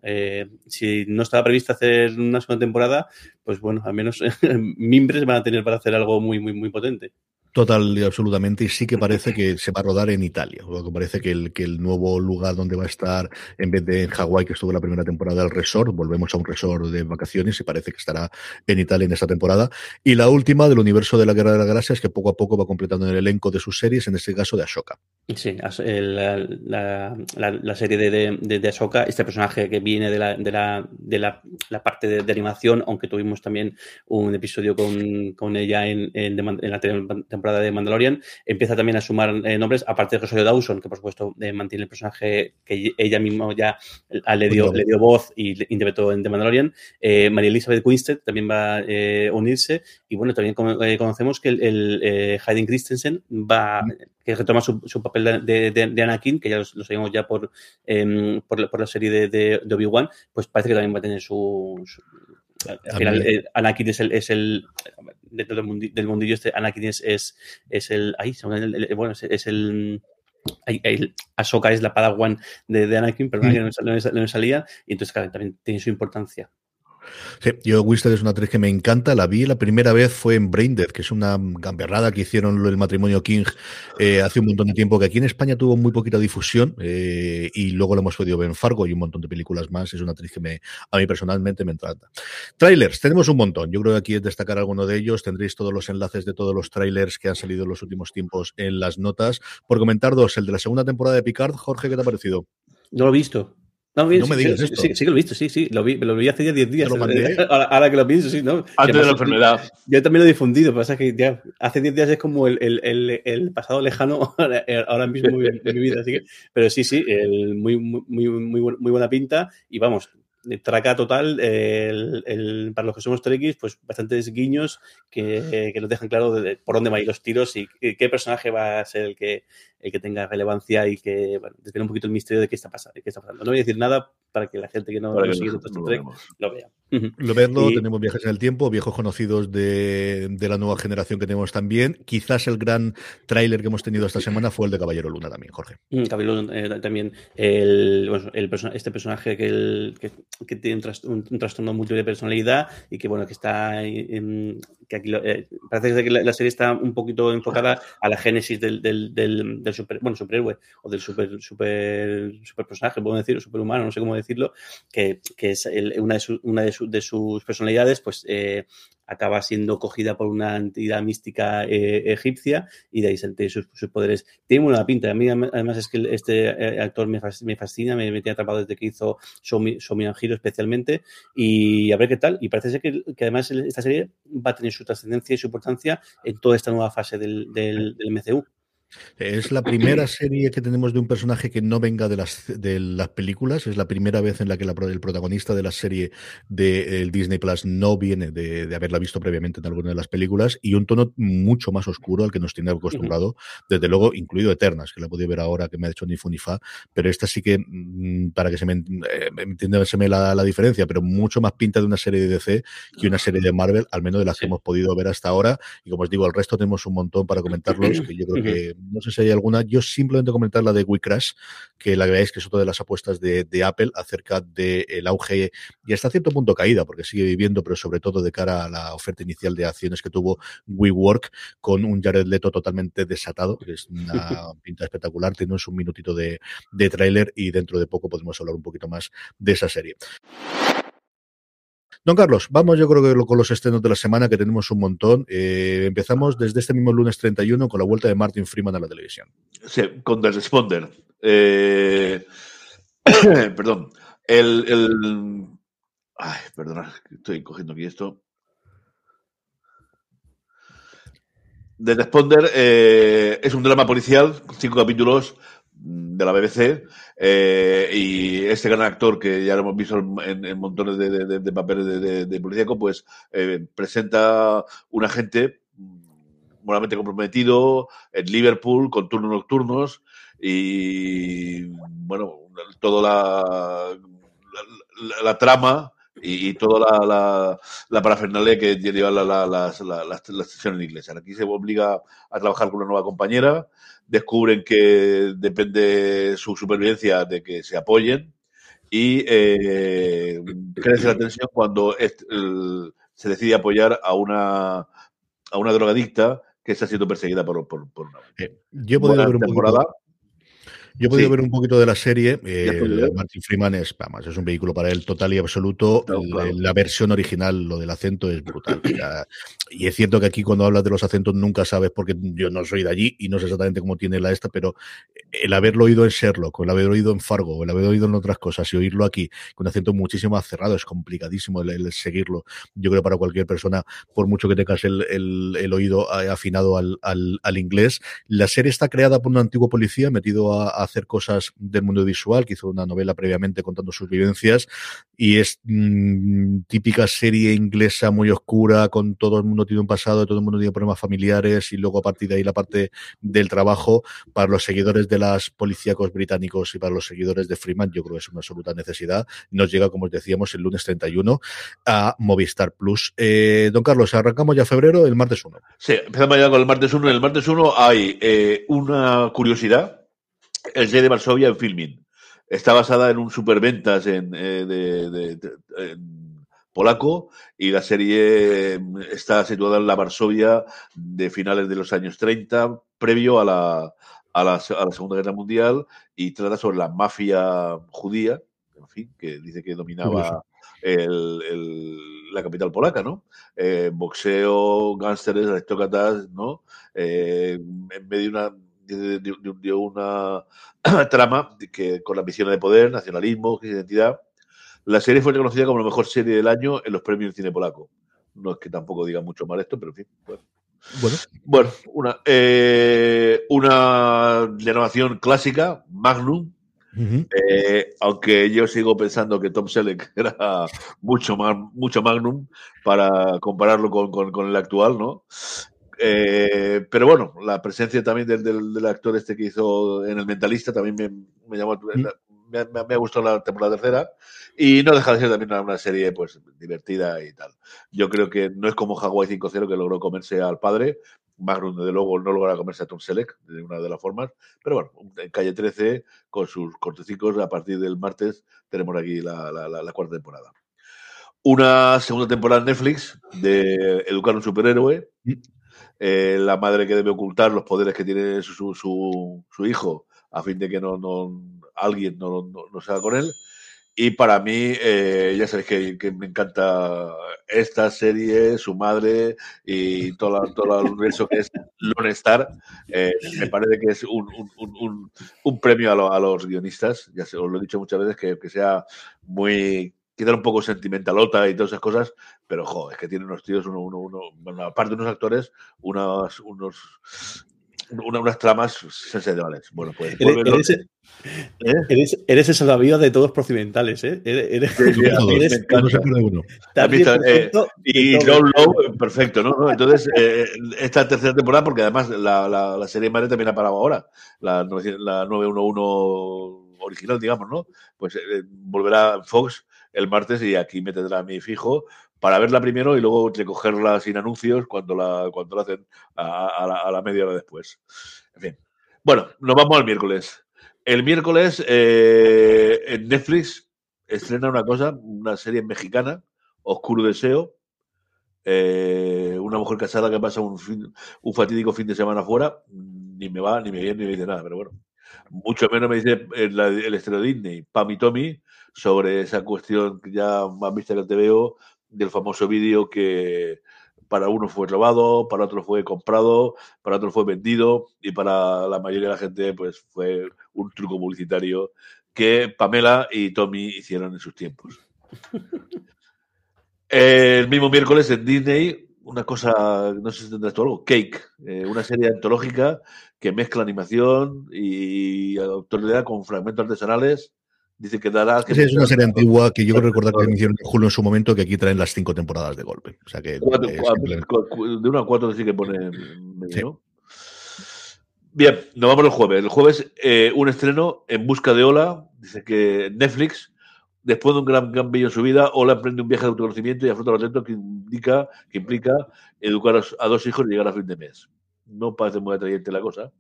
Speaker 7: si no estaba previsto hacer una segunda temporada, pues bueno, al menos mimbres van a tener para hacer algo muy, muy, muy potente.
Speaker 5: Total y absolutamente, y sí que parece que se va a rodar en Italia. Que parece que el, que el nuevo lugar donde va a estar, en vez de en Hawái, que estuvo la primera temporada, el resort, volvemos a un resort de vacaciones y parece que estará en Italia en esta temporada. Y la última del universo de la Guerra de las Galaxias, que poco a poco va completando el elenco de sus series, en este caso de Ashoka.
Speaker 7: Sí, la, la, serie de, de, este personaje que viene de la, de la, de la, parte de, animación, aunque tuvimos también un episodio con, con ella en, en, la temporada de Mandalorian, empieza también a sumar eh, nombres, aparte de Rosario Dawson, que por supuesto eh, mantiene el personaje que ella misma ya le dio, le dio voz y interpretó en The Mandalorian. Eh, María Elizabeth Winstead también va a eh, unirse, y bueno, también conocemos que el, el Hayden Christensen va que retoma su, su papel de, de, de, Anakin, que ya lo, sabemos ya por, eh, por, la, por, la, serie de, de Obi-Wan, pues parece que también va a tener su... su al final, eh, Anakin es el, es el dentro del, mundi, del mundillo este, Anakin es, es, es el, ahí, el, el, bueno, es, el, Ahsoka es la Padawan de, de Anakin, pero mm. no, no, no, salía, y entonces claro, también tiene su importancia.
Speaker 5: Sí, yo Winston es una actriz que me encanta. La vi la primera vez fue en Braindead, que es una gamberrada que hicieron el matrimonio King eh, hace un montón de tiempo, que aquí en España tuvo muy poquita difusión eh, y luego lo hemos podido ver en Fargo y un montón de películas más. Es una actriz que me, a mí personalmente me encanta. Trailers, tenemos un montón. Yo creo que aquí es destacar alguno de ellos. Tendréis todos los enlaces de todos los trailers que han salido en los últimos tiempos en las notas. Por comentar dos, el de la segunda temporada de Picard. Jorge, ¿qué te ha parecido?
Speaker 7: No lo he visto. No,
Speaker 5: no, me
Speaker 7: sí,
Speaker 5: digas
Speaker 7: sí,
Speaker 5: esto.
Speaker 7: Sí, sí, que lo he visto, sí, sí. Lo vi, lo vi hace ya 10 días.
Speaker 5: ¿Te lo mandé?
Speaker 7: Ahora, ahora, que lo pienso, sí, ¿no?
Speaker 6: Antes de la enfermedad.
Speaker 7: Yo también lo he difundido, pasa que ya hace 10 días es como el, el, el, el pasado lejano ahora mismo de mi vida. Así que, pero sí, sí, el, muy, muy, muy, muy buena pinta. Y vamos, traca total, el, el, para los que somos Trekkies, pues bastantes guiños que, que nos dejan claro de, por dónde van a ir los tiros y qué personaje va a ser el que, el que tenga relevancia y que bueno, un poquito el misterio. De qué está pasando. No voy a decir nada para que la gente que no lo sigue no, Trek lo vea.
Speaker 5: Lo verlo, y... tenemos viajes en el tiempo, viejos conocidos de, de, la nueva generación que tenemos también. Quizás el gran tráiler que hemos tenido esta semana fue el de Caballero Luna también, Jorge.
Speaker 7: Caballero Luna eh, también, el, bueno, el perso este personaje que, el, que, que tiene un, trastorno múltiple de personalidad y que bueno, que está en, que aquí lo, eh, parece que la, serie está un poquito enfocada a la génesis del, del, del, del super, bueno, superhéroe o del super, super, super personaje, puedo decir, superhumano, no sé cómo decirlo, que, que es el, una, de, una de, su, de, sus personalidades, pues eh, acaba siendo cogida por una entidad mística eh, egipcia y de ahí se sus, sus, poderes. Tiene una pinta. A mí, además, es que este eh, actor me, fascina, me, me, tiene atrapado desde que hizo Shomi Hiro especialmente y a ver qué tal. Y parece ser que, que, además esta serie va a tener su trascendencia y su importancia en toda esta nueva fase del, del, del MCU.
Speaker 5: Es la primera serie que tenemos de un personaje que no venga de las, de las películas. Es la primera vez en la que la, el protagonista de la serie de Disney Plus no viene de, de, haberla visto previamente en alguna de las películas y un tono mucho más oscuro al que nos tiene acostumbrado, uh -huh. desde luego, incluido Eternas, que la podía ver ahora que me ha hecho ni fu ni fa, pero esta sí que, mm, para que se me, eh, me la, la, diferencia, pero mucho más pinta de una serie de DC que una serie de Marvel, al menos de las sí. que hemos podido ver hasta ahora. Y como os digo, el resto tenemos un montón para comentarlos, que yo creo que no sé si hay alguna. Yo simplemente comentar la de WeCrash, que la veáis que es otra de las apuestas de, de Apple acerca del de auge y hasta cierto punto caída, porque sigue viviendo, pero sobre todo de cara a la oferta inicial de acciones que tuvo WeWork con un Jared Leto totalmente desatado, que es una pinta espectacular. Tenemos un minutito de, de tráiler y dentro de poco podemos hablar un poquito más de esa serie. Don Carlos, vamos yo creo que con los estrenos de la semana, que tenemos un montón. Eh, empezamos desde este mismo lunes 31 con la vuelta de Martin Freeman a la televisión.
Speaker 6: Sí, con The Responder. Eh... perdón. El. Ay, perdona, estoy cogiendo aquí esto. The Responder eh, es un drama policial, cinco capítulos de la BBC eh, y este gran actor que ya lo hemos visto en, en montones de, de, papeles de, de, policíaco pues eh, presenta un agente moralmente comprometido en Liverpool con turnos nocturnos y bueno toda la, la, la trama y, toda la, la, la parafernalia que lleva la, la, las, las, las, las sesiones inglesas. Aquí se obliga a trabajar con una nueva compañera, descubren que depende su supervivencia de que se apoyen y eh, crece la tensión cuando se decide apoyar a una, a una drogadicta que está siendo perseguida por, por, por una.
Speaker 5: Eh, yo he podido ver un
Speaker 6: temporada.
Speaker 5: poquito. Yo he podido
Speaker 6: Sí.
Speaker 5: ver un poquito de la serie. eh? Martin Freeman es, vamos, es un vehículo para él total y absoluto.
Speaker 6: Claro,
Speaker 5: La-
Speaker 6: claro.
Speaker 5: La, versión original, lo del acento, es brutal. Sea, y es cierto que aquí cuando hablas de los acentos nunca sabes, porque yo no soy de allí y no sé exactamente cómo tiene la esta, pero el haberlo oído en Sherlock, o el haberlo oído en Fargo, o el haberlo oído en otras cosas y oírlo aquí con un acento muchísimo más cerrado, es complicadísimo el, el seguirlo. Yo creo para cualquier persona, por mucho que tengas el, el- el oído eh, afinado al, al- al inglés. La serie está creada por un antiguo policía metido a, a hacer cosas del mundo visual, que hizo una novela previamente contando sus vivencias, y es mm, típica serie inglesa muy oscura, con todo el mundo tiene un pasado, todo el mundo tiene problemas familiares, y luego a partir de ahí la parte del trabajo para los seguidores de las policíacos británicos y para los seguidores de Freeman, yo creo que es una absoluta necesidad. Nos llega, como os decíamos, el lunes 31 a Movistar Plus. Eh, don Carlos, arrancamos ya febrero, el martes 1.
Speaker 6: Sí, empezamos ya con el martes 1. En el martes 1 hay eh, una curiosidad. El J de Varsovia en filming. Está basada en un superventas en, eh, de, de- de- en polaco y la serie eh, está situada en la Varsovia de finales de los años 30, previo a la, a la, a la Segunda Guerra Mundial y trata sobre la mafia judía, en fin, que dice que dominaba el- el- la capital polaca, ¿no? Eh, boxeo, gánsteres, aristócratas, ¿no? Eh, en medio de una, de, de- de- una trama que con la ambición de poder, nacionalismo, identidad. La serie fue reconocida como la mejor serie del año en los premios del cine polaco. No es que tampoco diga mucho mal esto, pero en fin. Bueno,
Speaker 5: Bueno,
Speaker 6: Bueno, una, eh, una renovación clásica, Magnum,
Speaker 5: ujú.
Speaker 6: eh, aunque yo sigo pensando que Tom Selleck era mucho más mucho Magnum para compararlo con, con- con el actual, ¿no? Eh, pero bueno, la presencia también del, del- del actor este que hizo en El Mentalista también me, me llamó, me, me- me ha gustado la temporada tercera y no deja de ser también una, una serie pues divertida y tal. Yo creo que no es como Hawaii 5-0 que logró comerse al padre, Magnum desde luego no logra comerse a Tom Selleck de una de las formas, pero bueno, en Calle 13 con sus cortecicos a partir del martes tenemos aquí la, la- la- la cuarta temporada. Una segunda temporada en Netflix de Educar a un superhéroe. Eh, la madre que debe ocultar los poderes que tiene su, su- hijo a fin de que no, no- alguien no, no, no se haga con él. Y para mí, eh, ya sabéis que, que me encanta esta serie, su madre y todo, la- todo el universo que es Lone Star. Eh, me parece que es un, un- un- un- premio a, lo- a los guionistas. Ya se, os lo he dicho muchas veces, que, que sea muy. Quizá un poco sentimentalota y todas esas cosas, pero jo, es que tiene unos tíos, uno, uno, uno- bueno, aparte de unos actores, unos, unos, una- unas tramas sensacionales. Bueno, pues.
Speaker 7: Eres, eres-
Speaker 6: ¿Eh?
Speaker 7: eres- eres el salvavidas de todos procedimentales, ¿eh? Eres, eres-
Speaker 6: Sí, sí,
Speaker 7: eres
Speaker 6: me encanta.
Speaker 5: no se pierde uno.
Speaker 7: tan
Speaker 6: ¿Has visto?
Speaker 7: perfecto
Speaker 6: Y. John Lowe, perfecto, ¿no? ¿no? Entonces, eh, esta tercera temporada, porque además la, la, la serie madre también ha parado ahora, la, 900 la 911 original, digamos, ¿no? Pues eh, volverá en Fox el martes y aquí me tendrá a mi fijo para verla primero y luego recogerla sin anuncios cuando la, cuando la hacen a, la, media hora después. En fin. Bueno, nos vamos al miércoles. El miércoles eh, en Netflix estrena una cosa, una serie mexicana, Oscuro Deseo. Eh, una mujer casada que pasa un, fin- un fatídico fin de semana fuera, ni me va, ni me viene, ni me dice nada, pero bueno. Mucho menos me dice el, el estreno Disney, Pam y Tommy, sobre esa cuestión que ya más vista que el TVO, del famoso vídeo que para uno fue robado, para otro fue comprado, para otro fue vendido y para la mayoría de la gente pues fue un truco publicitario que Pamela y Tommy hicieron en sus tiempos. El mismo miércoles en Disney, una cosa, no sé si tendrás tú algo, Cake, eh, una serie antológica que mezcla animación y actualidad con fragmentos artesanales. Dice que dará... Que
Speaker 5: Esa es una serie antigua que yo creo recordar que hicieron en Julio en su momento, que aquí traen las cinco temporadas de golpe. O sea que
Speaker 6: Cuatro-
Speaker 5: eh,
Speaker 6: cuatro-
Speaker 5: simplemente-
Speaker 6: cu- cu- de una a cuatro sí que pone medio,
Speaker 5: Sí.
Speaker 6: ¿no? Bien, nos vamos el jueves. El jueves eh, un estreno en busca de Ola. Dice que Netflix, después de un gran cambio en su vida, Ola emprende un viaje de autoconocimiento y afronta los retos que indica, que implica educar a dos hijos y llegar a fin de mes. No parece muy atrayente la cosa,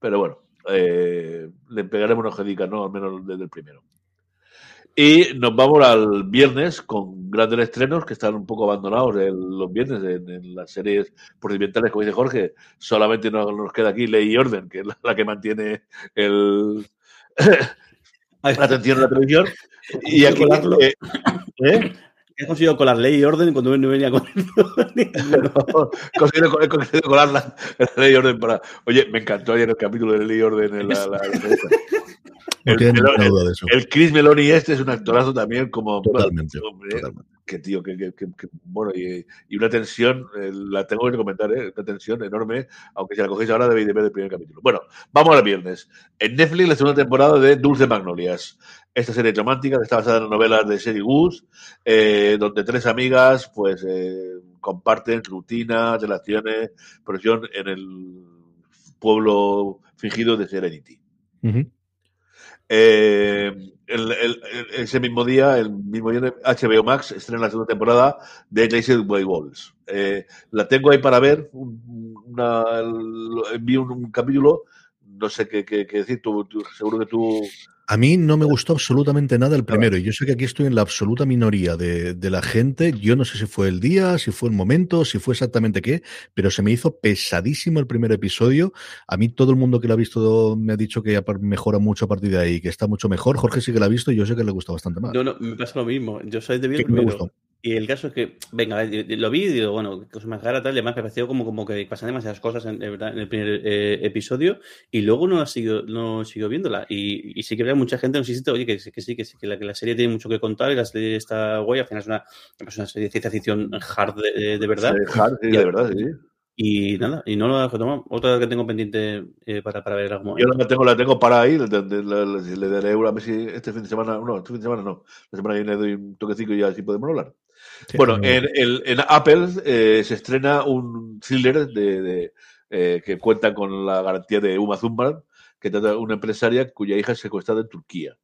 Speaker 6: pero bueno, eh, le pegaremos una jedica, ¿no? Al menos desde el primero. Y nos vamos al viernes con grandes estrenos que están un poco abandonados el- los viernes en, en las series procedimentales, como dice Jorge. Solamente nos, nos queda aquí Ley y Orden, que es la, la que mantiene el, la atención en la televisión. Y aquí, eh, ¿eh?
Speaker 7: He conseguido colar ley y orden cuando no venía con
Speaker 6: Conseguido col- he conseguido colar la, la ley y orden para. Oye, me encantó ayer el capítulo de ley y orden en la. la- la-
Speaker 5: No
Speaker 6: el,
Speaker 5: tiene
Speaker 6: Meloni-
Speaker 5: ninguna duda de eso.
Speaker 6: el Chris Meloni este es un actorazo también, como.
Speaker 5: Totalmente,
Speaker 6: hombre,
Speaker 5: totalmente.
Speaker 6: que tío, que, que- que- que- bueno, y, y una tensión, eh, la tengo que comentar, ¿eh? una tensión enorme, aunque si la cogéis ahora debéis de ver el primer capítulo. Bueno, vamos al viernes. En Netflix, la segunda temporada de Dulce Magnolias. Esta serie romántica que está basada en las novelas de Sherry Goose, eh, donde tres amigas, pues, eh, comparten rutinas, relaciones, profesión en el pueblo fingido de Serenity. Eh, el- el- el- ese mismo día, el mismo día, HBO Max estrena la segunda temporada de Glacier by Walls. Eh, la tengo ahí para ver. un- Una, vi un, un capítulo. No sé qué, qué- qué decir. Tú, tú- seguro que tú.
Speaker 5: A mí no me gustó absolutamente nada el primero. Y yo sé que aquí estoy en la absoluta minoría de, de la gente. Yo no sé si fue el día, si fue el momento, si fue exactamente qué, pero se me hizo pesadísimo el primer episodio. A mí todo el mundo que lo ha visto me ha dicho que mejora mucho a partir de ahí, que está mucho mejor. Jorge sí que lo ha visto y yo sé que le gusta bastante más.
Speaker 7: No, no, me pasa lo mismo. Yo soy de bien
Speaker 5: me
Speaker 7: primero.
Speaker 5: gustó.
Speaker 7: Y el caso es que, venga, lo vi y digo, bueno, cosa más rara, tal, y además me pareció como, como que pasan demasiadas cosas en, en el primer eh, episodio y luego no siguió, no siguió viéndola. Y, y sí que había mucha gente, no sé si oye, que, sí, que sí, que sí, que la, que la serie tiene mucho que contar y la serie está guay, al final es una, es una serie de ciencia ficción hard de, de verdad.
Speaker 6: Eh, hard, sí,
Speaker 7: Ya.
Speaker 6: de verdad, sí.
Speaker 7: Y nada, y no lo retomado. Otra que tengo pendiente eh, para, para ver algún
Speaker 6: Yo
Speaker 7: momento.
Speaker 6: la tengo, la tengo para ahí. Le, le- le- le- le daré una, a ver si este fin de semana. No, este fin de semana no. La semana que viene doy un toquecito y así podemos hablar.
Speaker 5: Sí,
Speaker 6: Bueno, en, en Apple eh, se estrena un thriller de, de, eh, que cuenta con la garantía de Uma Thurman, que trata de una empresaria cuya hija es secuestrada en Turquía.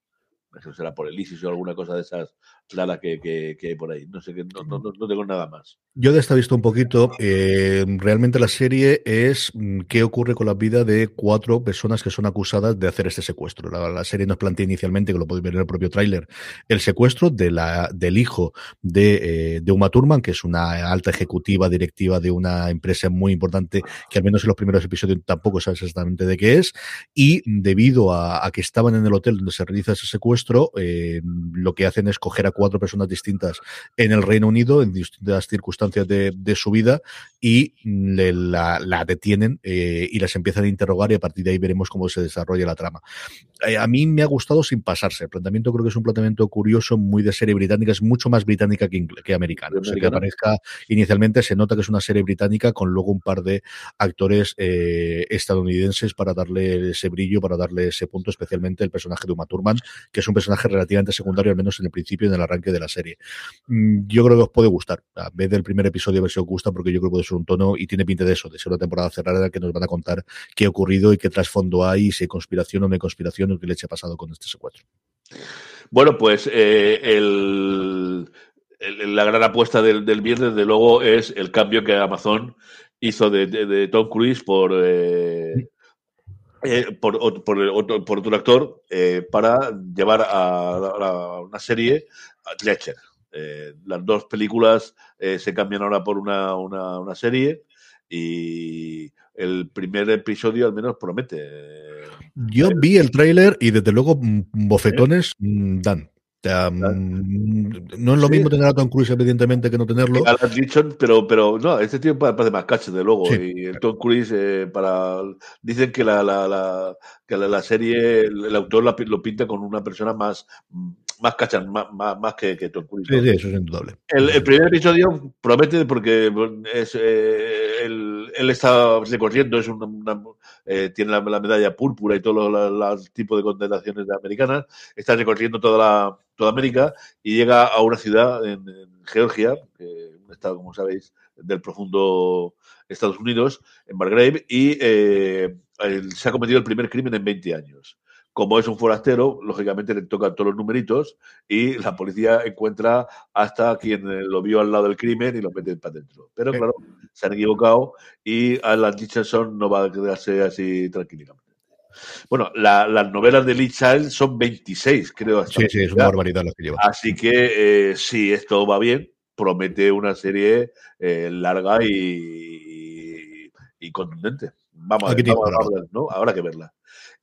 Speaker 6: Eso será por el ISIS o alguna cosa de esas raras que, que, que hay por ahí. No sé, que no, no, no- tengo nada más.
Speaker 5: Yo de esta visto un poquito. eh, realmente la serie es mm, qué ocurre con la vida de cuatro personas que son acusadas de hacer este secuestro. La, la serie nos plantea inicialmente, que lo podéis ver en el propio tráiler, el secuestro de la, del hijo de, eh, de Uma Thurman, que es una alta ejecutiva directiva de una empresa muy importante, que al menos en los primeros episodios tampoco sabes exactamente de qué es. Y debido a, a que estaban en el hotel donde se realiza ese secuestro, eh, lo que hacen es coger a cuatro personas distintas en el Reino Unido, en distintas circunstancias de, de su vida, y le- la, la detienen eh, y las empiezan a interrogar y a partir de ahí veremos cómo se desarrolla la trama. Eh, a mí me ha gustado sin pasarse. El planteamiento creo que es un planteamiento curioso, muy de serie británica, es mucho más británica que, americana. O sea, que aparezca inicialmente, se nota que es una serie británica con luego un par de actores eh, estadounidenses para darle ese brillo, para darle ese punto, especialmente el personaje de Uma Thurman, que es un personaje relativamente secundario, al menos en el principio y en el arranque de la serie. Mm, Yo creo que os puede gustar. A ver del primer episodio, a ver si os gusta, porque yo creo que puede ser un tono y tiene pinta de eso, de ser una temporada cerrada que nos van a contar qué ha ocurrido y qué trasfondo hay, si hay conspiración o no conspiración, o qué leche ha pasado con este secuestro.
Speaker 6: Bueno, pues eh, el, la gran apuesta del, viernes, de luego, es el cambio que Amazon hizo de, Tom Cruise por, eh, eh, por, por, otro, por otro actor eh, para llevar a una serie Eh, las dos películas eh, se cambian ahora por una, una, una serie y el primer episodio al menos promete.
Speaker 5: Yo vi el tráiler y desde luego mm, bofetones mm, dan. O sea, mm, no es lo
Speaker 6: Sí.
Speaker 5: mismo tener a Tom Cruise, evidentemente, que no tenerlo.
Speaker 6: Alan pero, pero no, este tío pa- parece más cacho, de luego.
Speaker 5: Sí.
Speaker 6: Y el Tom Cruise, eh, para. Dicen que la, la, la- que la, la serie, el, autor lo pinta con una persona más, más cacha, más, más, más que, que Tom Cruise.
Speaker 5: Sí, eso es indudable.
Speaker 6: El, el primer episodio promete porque es, eh, él, él está recorriendo, es una, una- eh, tiene la, la medalla púrpura y todos los tipos de condenaciones americanas, está recorriendo toda, la, toda América y llega a una ciudad en, en Georgia, que un estado, como sabéis, del profundo Estados Unidos, en Belgrave, y eh, él- se ha cometido el primer crimen en 20 años. Como es un forastero, lógicamente le tocan todos los numeritos y la policía encuentra hasta quien lo vio al lado del crimen y lo mete para adentro. Pero
Speaker 5: Sí.
Speaker 6: claro, se han equivocado y Alan Richardson no va a quedarse así tranquilamente. Bueno, la- las novelas de Lee Child son 26, creo. hasta
Speaker 5: Sí, sí, es una barbaridad lo que lleva.
Speaker 6: Así que eh, si esto va bien, promete una serie eh, larga y, y contundente. Vamos, a ver, vamos a ¿no? Habrá que verla.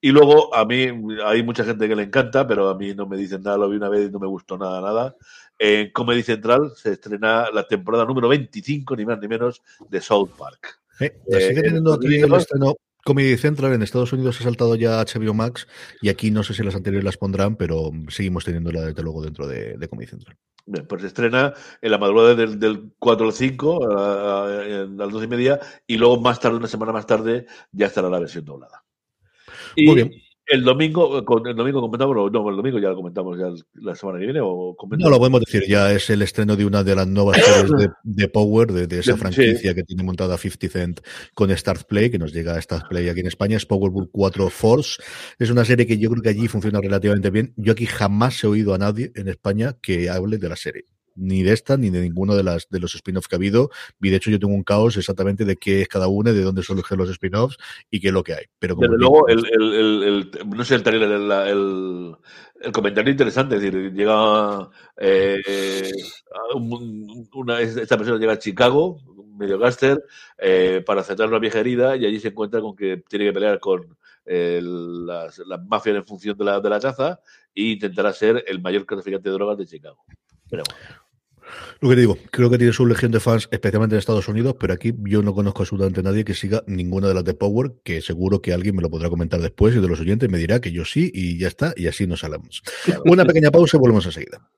Speaker 6: Y luego, a mí, hay mucha gente que le encanta, pero a mí no me dicen nada, lo vi una vez y no me gustó nada, nada. En Comedy Central se estrena la temporada número 25, ni más ni menos, de South Park.
Speaker 5: Eh, la sigue
Speaker 6: eh,
Speaker 5: teniendo aquí el
Speaker 6: Unidos.
Speaker 5: estreno Comedy Central en Estados Unidos ha saltado ya a HBO Max y aquí no sé si las anteriores las pondrán, pero seguimos teniéndola desde luego dentro de, de Comedy Central.
Speaker 6: Bien, pues se estrena en la madrugada del, del 4 al 5, a, a- a las 12 y media, y luego más tarde, una semana más tarde, ya estará la versión doblada. Y
Speaker 5: Muy bien.
Speaker 6: El domingo, con- el domingo comentamos, no, el domingo ya lo comentamos ya la semana que viene, o
Speaker 5: No
Speaker 6: comentamos.
Speaker 5: lo podemos decir, ya es el estreno de una de las nuevas series de, de Power, de, de esa
Speaker 6: Sí.
Speaker 5: franquicia que tiene montada 50 Cent con Start Play, que nos llega a Start Play aquí en España, es Powerbook 4 Force. Es una serie que yo creo que allí funciona relativamente bien. Yo aquí jamás he oído a nadie en España que hable de la serie. Ni de esta, ni de ninguno de, las, de los spin-offs que ha habido. Y de hecho, yo tengo un caos exactamente de qué es cada uno, de dónde surgen los spin-offs y qué es lo que hay. Pero como
Speaker 6: Desde luego, el, el, el, el- no sé, el el, el, comentario interesante, es decir, llega eh, un- una, esta persona llega a Chicago, medio gáster, eh, para aceptar una vieja herida y allí se encuentra con que tiene que pelear con eh, las, las mafias en función de la, de la caza e intentará ser el mayor traficante de drogas de Chicago. Veremos.
Speaker 5: Lo que te digo, creo que tiene su legión de fans, especialmente en Estados Unidos, pero aquí yo no conozco absolutamente a nadie que siga ninguna de las de Power, que seguro que alguien me lo podrá comentar después y de los oyentes me dirá que yo sí y ya está, y así nos hablamos. Una pequeña pausa y volvemos enseguida.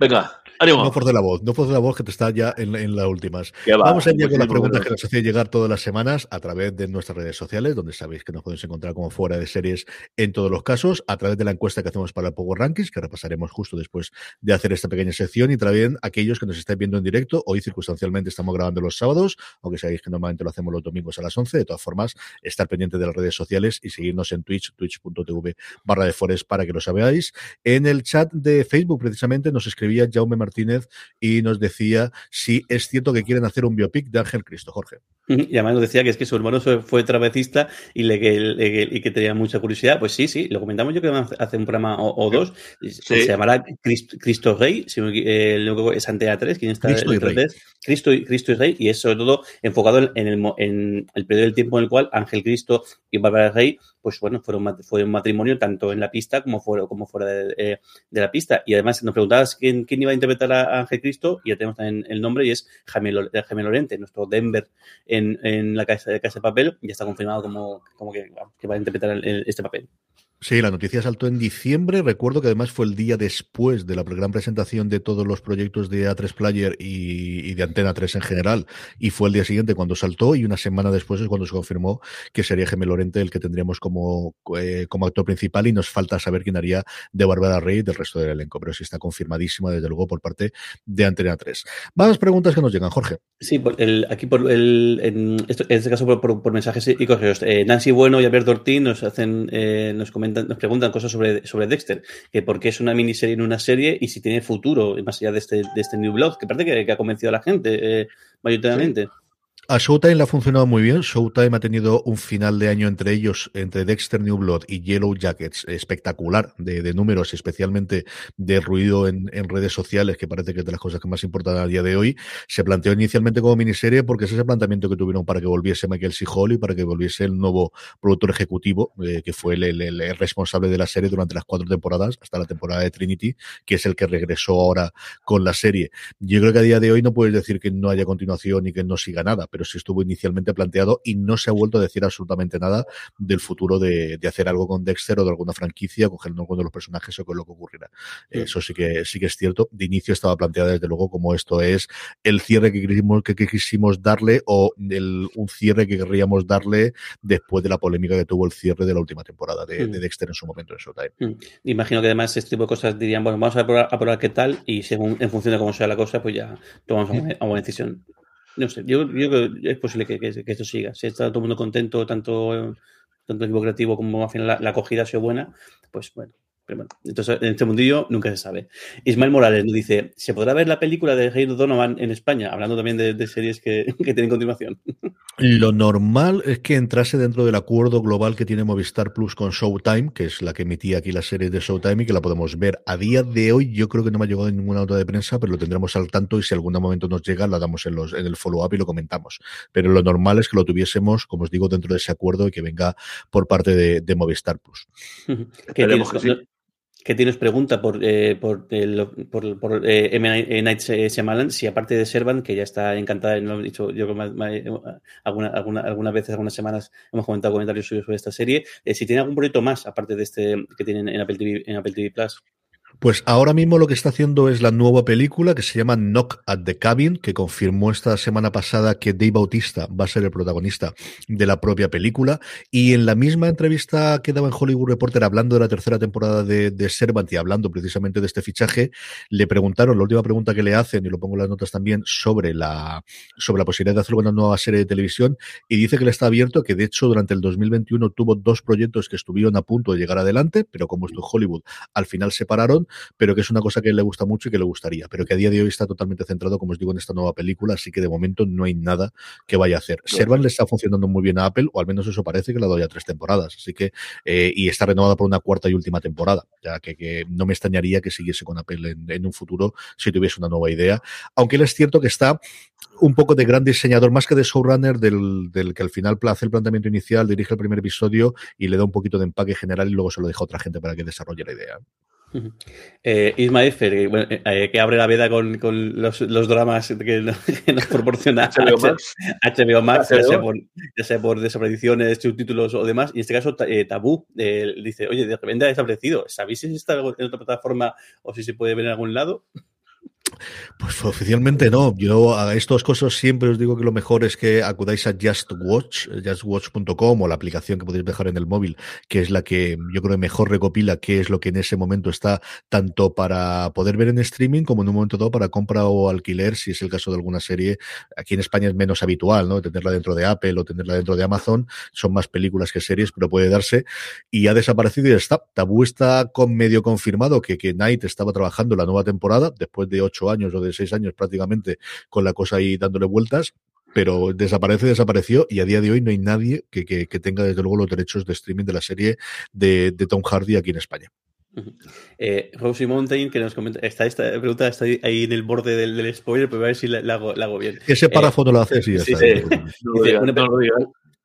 Speaker 6: Venga, ánimo.
Speaker 5: No force la voz, no force la voz que te está ya en, en las últimas. Vamos a ir ya con las preguntas que nos hacéis llegar todas las semanas a través de nuestras redes sociales, donde sabéis que nos podéis encontrar como fuera de series en todos los casos, a través de la encuesta que hacemos para el Power Rankings, que repasaremos justo después de hacer esta pequeña sección, y también aquellos que nos estáis viendo en directo. Hoy circunstancialmente estamos grabando los sábados, aunque sabéis que normalmente lo hacemos los domingos a las 11. De todas formas, estar pendiente de las redes sociales y seguirnos en Twitch, twitch.tv barra de Forest para que lo sabáis. En el chat de Facebook, precisamente, nos escribía Jaume Martínez y nos decía si es cierto que quieren hacer un biopic de Ángel Cristo, Jorge.
Speaker 7: Y además nos decía que es que su hermano fue- fue trapecista y, le, que, le- y que tenía mucha curiosidad. Pues sí, sí, lo comentamos yo que hacer un programa o, o dos. Se llamará Crist- Cristo Rey, si me eh, luego es Antena 3, ¿quién está
Speaker 5: Cristo y Rey.
Speaker 7: 3? Cristo, y- Cristo y Rey, y es sobre todo enfocado en, en el, mo- en el periodo del tiempo en el cual Ángel Cristo y Bárbara Rey, pues bueno, fueron, fue un matrimonio tanto en la pista como fuera, como fuera de, eh, de la pista. Y además nos preguntabas quién, quién iba a interpretar a Ángel Cristo, y ya tenemos también el nombre, y es Jaime, Lo- Jaime Lorente, nuestro Denver en, la casa de Casa de Papel, ya está confirmado como, como que, va a interpretar el- este papel.
Speaker 5: Sí, la noticia saltó en diciembre. Recuerdo que además fue el día después de la gran presentación de todos los proyectos de A3 Player y, de Antena 3 en general. Y fue el día siguiente cuando saltó y una semana después es cuando se confirmó que sería Gemel Lorente el que tendríamos como, eh, como actor principal y nos falta saber quién haría de Bárbara Rey y del resto del elenco. Pero sí está confirmadísima desde luego por parte de Antena 3. Más preguntas que nos llegan, Jorge.
Speaker 7: Sí, por el, aquí por el, en, esto- en este caso por mensajes y correos. Eh, Nancy Bueno y Alberto Ortiz nos hacen, eh, nos comentan, nos preguntan cosas sobre, sobre Dexter, que por qué es una miniserie en una serie y si tiene futuro más allá de este, de este New Blood, que parece que, que ha convencido a la gente eh, mayoritariamente.
Speaker 5: A Showtime le ha funcionado muy bien. Showtime ha tenido un final de año entre ellos, entre Dexter New Blood y Yellow Jackets, espectacular de, de números, especialmente de ruido en, en redes sociales, que parece que es de las cosas que más importan a día de hoy. Se planteó inicialmente como miniserie porque es ese planteamiento que tuvieron para que volviese Michael C. Hall y para que volviese el nuevo productor ejecutivo, eh, que fue el, el- el- responsable de la serie durante las cuatro temporadas, hasta la temporada de Trinity, que es el que regresó ahora con la serie. Yo creo que a día de hoy no puedes decir que no haya continuación y que no siga nada, pero sí estuvo inicialmente planteado y no se ha vuelto a decir absolutamente nada del futuro de, de hacer algo con Dexter o de alguna franquicia, coger alguno de los personajes o con lo que ocurrirá. Eso sí que sí que es cierto. De inicio estaba planteada desde luego como esto es el cierre que quisimos, que, quisimos darle o el, un cierre que querríamos darle después de la polémica que tuvo el cierre de la última temporada de, de Dexter en su momento en Showtime.
Speaker 7: Mm. Imagino que además este tipo de cosas dirían, bueno, vamos a probar, a probar qué tal y según en función de cómo sea la cosa, pues ya tomamos una, una decisión. No sé, yo, creo que es posible que esto siga. Si está todo el mundo contento, tanto, tanto el equipo creativo como al final la, la acogida ha sido buena, pues bueno, Pero bueno, entonces en este mundillo nunca se sabe. Ismael Morales nos dice: ¿se podrá ver la película de Jair Donovan en España? Hablando también de, de series que, que tienen continuación.
Speaker 5: Lo normal es que entrase dentro del acuerdo global que tiene Movistar Plus con Showtime, que es la que emitía aquí la serie de Showtime y que la podemos ver. A día de hoy, yo creo que no me ha llegado ninguna nota de prensa, pero lo tendremos al tanto y si algún momento nos llega, la damos en, los, en el follow-up y lo comentamos. Pero lo normal es que lo tuviésemos, como os digo, dentro de ese acuerdo y que venga por parte de, de Movistar Plus.
Speaker 7: ¿Qué
Speaker 6: que
Speaker 7: tienes pregunta por, eh, por, por, por, eh, M. Night Shyamalan, si aparte de Servan, que ya está encantada, lo he dicho yo ma- alguna, alguna, algunas veces, algunas semanas hemos comentado comentarios suyos sobre esta serie, eh, si tiene algún proyecto más aparte de este que tienen en Apple TV, en Apple TV Plus.
Speaker 5: Pues ahora mismo lo que está haciendo es la nueva película que se llama Knock at the Cabin, que confirmó esta semana pasada que Dave Bautista va a ser el protagonista de la propia película. Y en la misma entrevista que daba en Hollywood Reporter hablando de la tercera temporada de, de Servant y hablando precisamente de este fichaje, le preguntaron, la última pregunta que le hacen, y lo pongo en las notas también, sobre la, sobre la posibilidad de hacer una nueva serie de televisión, y dice que le está abierto, que de hecho durante el 2021 tuvo dos proyectos que estuvieron a punto de llegar adelante, pero como esto es Hollywood, al final se pararon pero que es una cosa que le gusta mucho y que le gustaría, pero que a día de hoy está totalmente centrado, como os digo, en esta nueva película, así que de momento no hay nada que vaya a hacer. Servan le está funcionando muy bien a Apple, o al menos eso parece que le ha dado ya tres temporadas, así que, eh, y está renovada por una cuarta y última temporada, ya que, que no me extrañaría que siguiese con Apple en, en un futuro si tuviese una nueva idea, aunque él es cierto que está un poco de gran diseñador, más que de showrunner, del, del que al final hace el planteamiento inicial, dirige el primer episodio y le da un poquito de empaque general y luego se lo deja a otra gente para que desarrolle la idea.
Speaker 7: Eh, Isma que, bueno, eh, que abre la veda con, con los, los dramas que, nos- que nos proporciona
Speaker 6: HBO Max.
Speaker 7: HBO Max, ya sea, por, ya sea por desapariciones, subtítulos o demás. Y en este caso, eh, Tabú eh, dice: Oye, de repente ha desaparecido. ¿Sabéis si está en otra plataforma o si se puede ver en algún lado?
Speaker 5: Pues oficialmente no. Yo a estas cosas siempre os digo que lo mejor es que acudáis a Just Watch, justwatch.com o la aplicación que podéis dejar en el móvil, que es la que yo creo que mejor recopila qué es lo que en ese momento está tanto para poder ver en streaming como en un momento dado para compra o alquiler, si es el caso de alguna serie. Aquí en España es menos habitual, ¿no? Tenerla dentro de Apple o tenerla dentro de Amazon. Son más películas que series, pero puede darse. Y ha desaparecido y está. Tabú está con medio confirmado que, que Night estaba trabajando la nueva temporada después de ocho años o de seis años prácticamente con la cosa ahí dándole vueltas. Pero desaparece, desapareció y a día de hoy no hay nadie que, que, que tenga desde luego los derechos de streaming de la serie de, de Tom Hardy aquí en España.
Speaker 7: Eh, Rosie Mountain, que nos comenta, está esta pregunta está ahí, en el borde del, del spoiler, pero a ver si la, la hago, la hago bien.
Speaker 5: Ese párrafo
Speaker 7: Eh,
Speaker 5: no lo hace, sí, ya
Speaker 7: sí,
Speaker 5: está.
Speaker 7: sí.
Speaker 6: No no lo digas.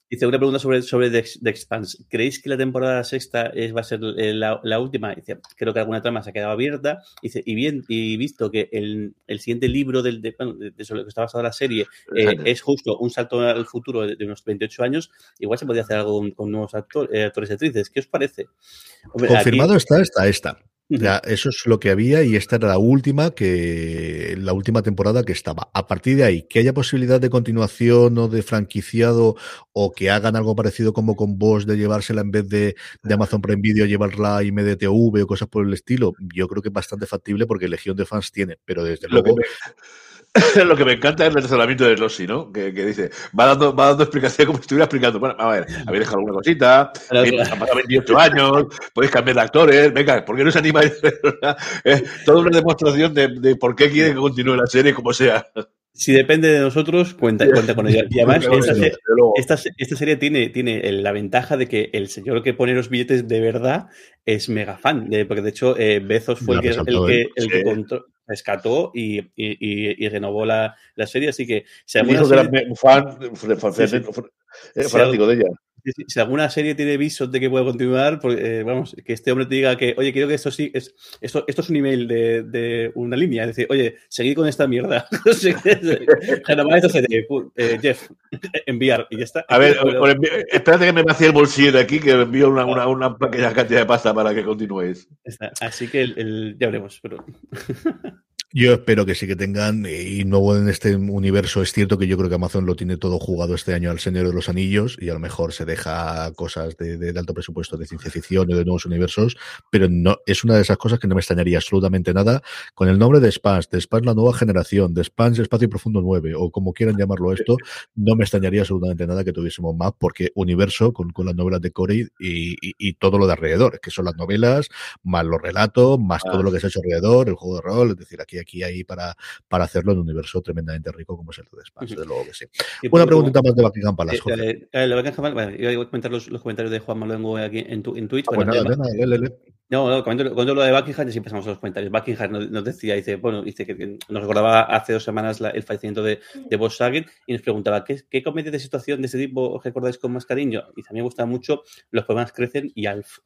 Speaker 7: Dice una pregunta sobre, sobre The, The Expanse. ¿Creéis que la temporada sexta es, va a ser eh, la, la última? Dice, creo que alguna trama se ha quedado abierta. Dice, y bien, y visto que el, el siguiente libro del, de, bueno, de- de sobre lo que está basada la serie eh, es justo un salto al futuro de, de unos 28 años, igual se podría hacer algo con, con nuevos actor- eh, actores y actrices. ¿Qué os parece? Hombre,
Speaker 5: Confirmado
Speaker 7: aquí-
Speaker 5: está, está esta.
Speaker 7: Ujú.
Speaker 5: Ya, eso es lo que había y esta era la última que la última temporada que estaba. A partir de ahí, que haya posibilidad de continuación o de franquiciado o que hagan algo parecido como con vos de llevársela en vez de, de Amazon Prime Video, llevarla a IMDTV o cosas por el estilo, yo creo que es bastante factible porque Legión de fans tiene, pero desde
Speaker 6: Lo que,
Speaker 5: luego
Speaker 6: me, lo que me encanta es el razonamiento de Rossi, ¿no? Que, que dice, va dando, va dando explicación como si estuviera explicando. Bueno, a ver, habéis dejado alguna cosita,
Speaker 7: claro.
Speaker 6: han pasado 28 años, podéis cambiar de actores, venga, ¿por qué no se anima? Es toda una demostración de, de por qué quiere que continúe la serie como sea.
Speaker 7: Si depende de nosotros, cuenta, cuenta con ella. Y además, esta, serie tiene, tiene el- la ventaja de que el señor que pone los billetes de verdad es mega fan. de- porque de hecho, eh, Bezos fue el que, el que,
Speaker 5: él.
Speaker 7: el que rescató y, y- y- y renovó la, la serie. Así que si alguna,
Speaker 6: dijo que era
Speaker 7: serie,
Speaker 6: fan, eh, fanático de ella.
Speaker 7: Si- si alguna serie tiene visos de que puede continuar, pues, eh, vamos, que este hombre te diga que, oye, quiero que esto sí, es, esto, esto es un email de, de una línea. Es decir, oye, seguid con esta mierda. Serie, pu- eh, Jeff, enviar y ya está.
Speaker 6: A ver,
Speaker 7: Pero-
Speaker 6: envi- espérate que me vacíe el bolsillo de aquí, que envío una, una, una pequeña cantidad de pasta para que continuéis.
Speaker 7: Está. Así que el, el- ya veremos. Pero...
Speaker 5: Yo espero que sí que tengan, y nuevo en este universo, es cierto que yo creo que Amazon lo tiene todo jugado este año al Señor de los Anillos y a lo mejor se deja cosas de, de alto presupuesto de ciencia ficción y de nuevos universos, pero no es una de esas cosas que no me extrañaría absolutamente nada. Con el nombre de Spans, de Spans la nueva generación, de Spans Espacio Profundo 9 o como quieran llamarlo esto, no me extrañaría absolutamente nada que tuviésemos más porque universo con, con las novelas de Corey y, y, y, todo lo de alrededor, que son las novelas, más los relatos, más todo lo que se ha hecho alrededor, el juego de rol, es decir, aquí, aquí hay para, para hacerlo en un universo tremendamente rico como es el de Spans, desde luego que sí. Una preguntita más de Buckingham Palace, Jorge.
Speaker 7: Eh, eh, Buckingham, vale, yo voy a comentar los, los comentarios de Juan Maluengo aquí en, tu, en Twitch.
Speaker 5: Ah, bueno, nada, nada, le, le.
Speaker 7: No, no, cuando, cuando lo de Buckingham, sí pasamos a los comentarios. Buckingham nos, decía, dice, bueno, dice que nos recordaba hace dos semanas la, el fallecimiento de, de Volkswagen y nos preguntaba, ¿qué, ¿qué de situación de ese tipo os recordáis con más cariño? Y mí me gusta mucho Los problemas crecen y Alf.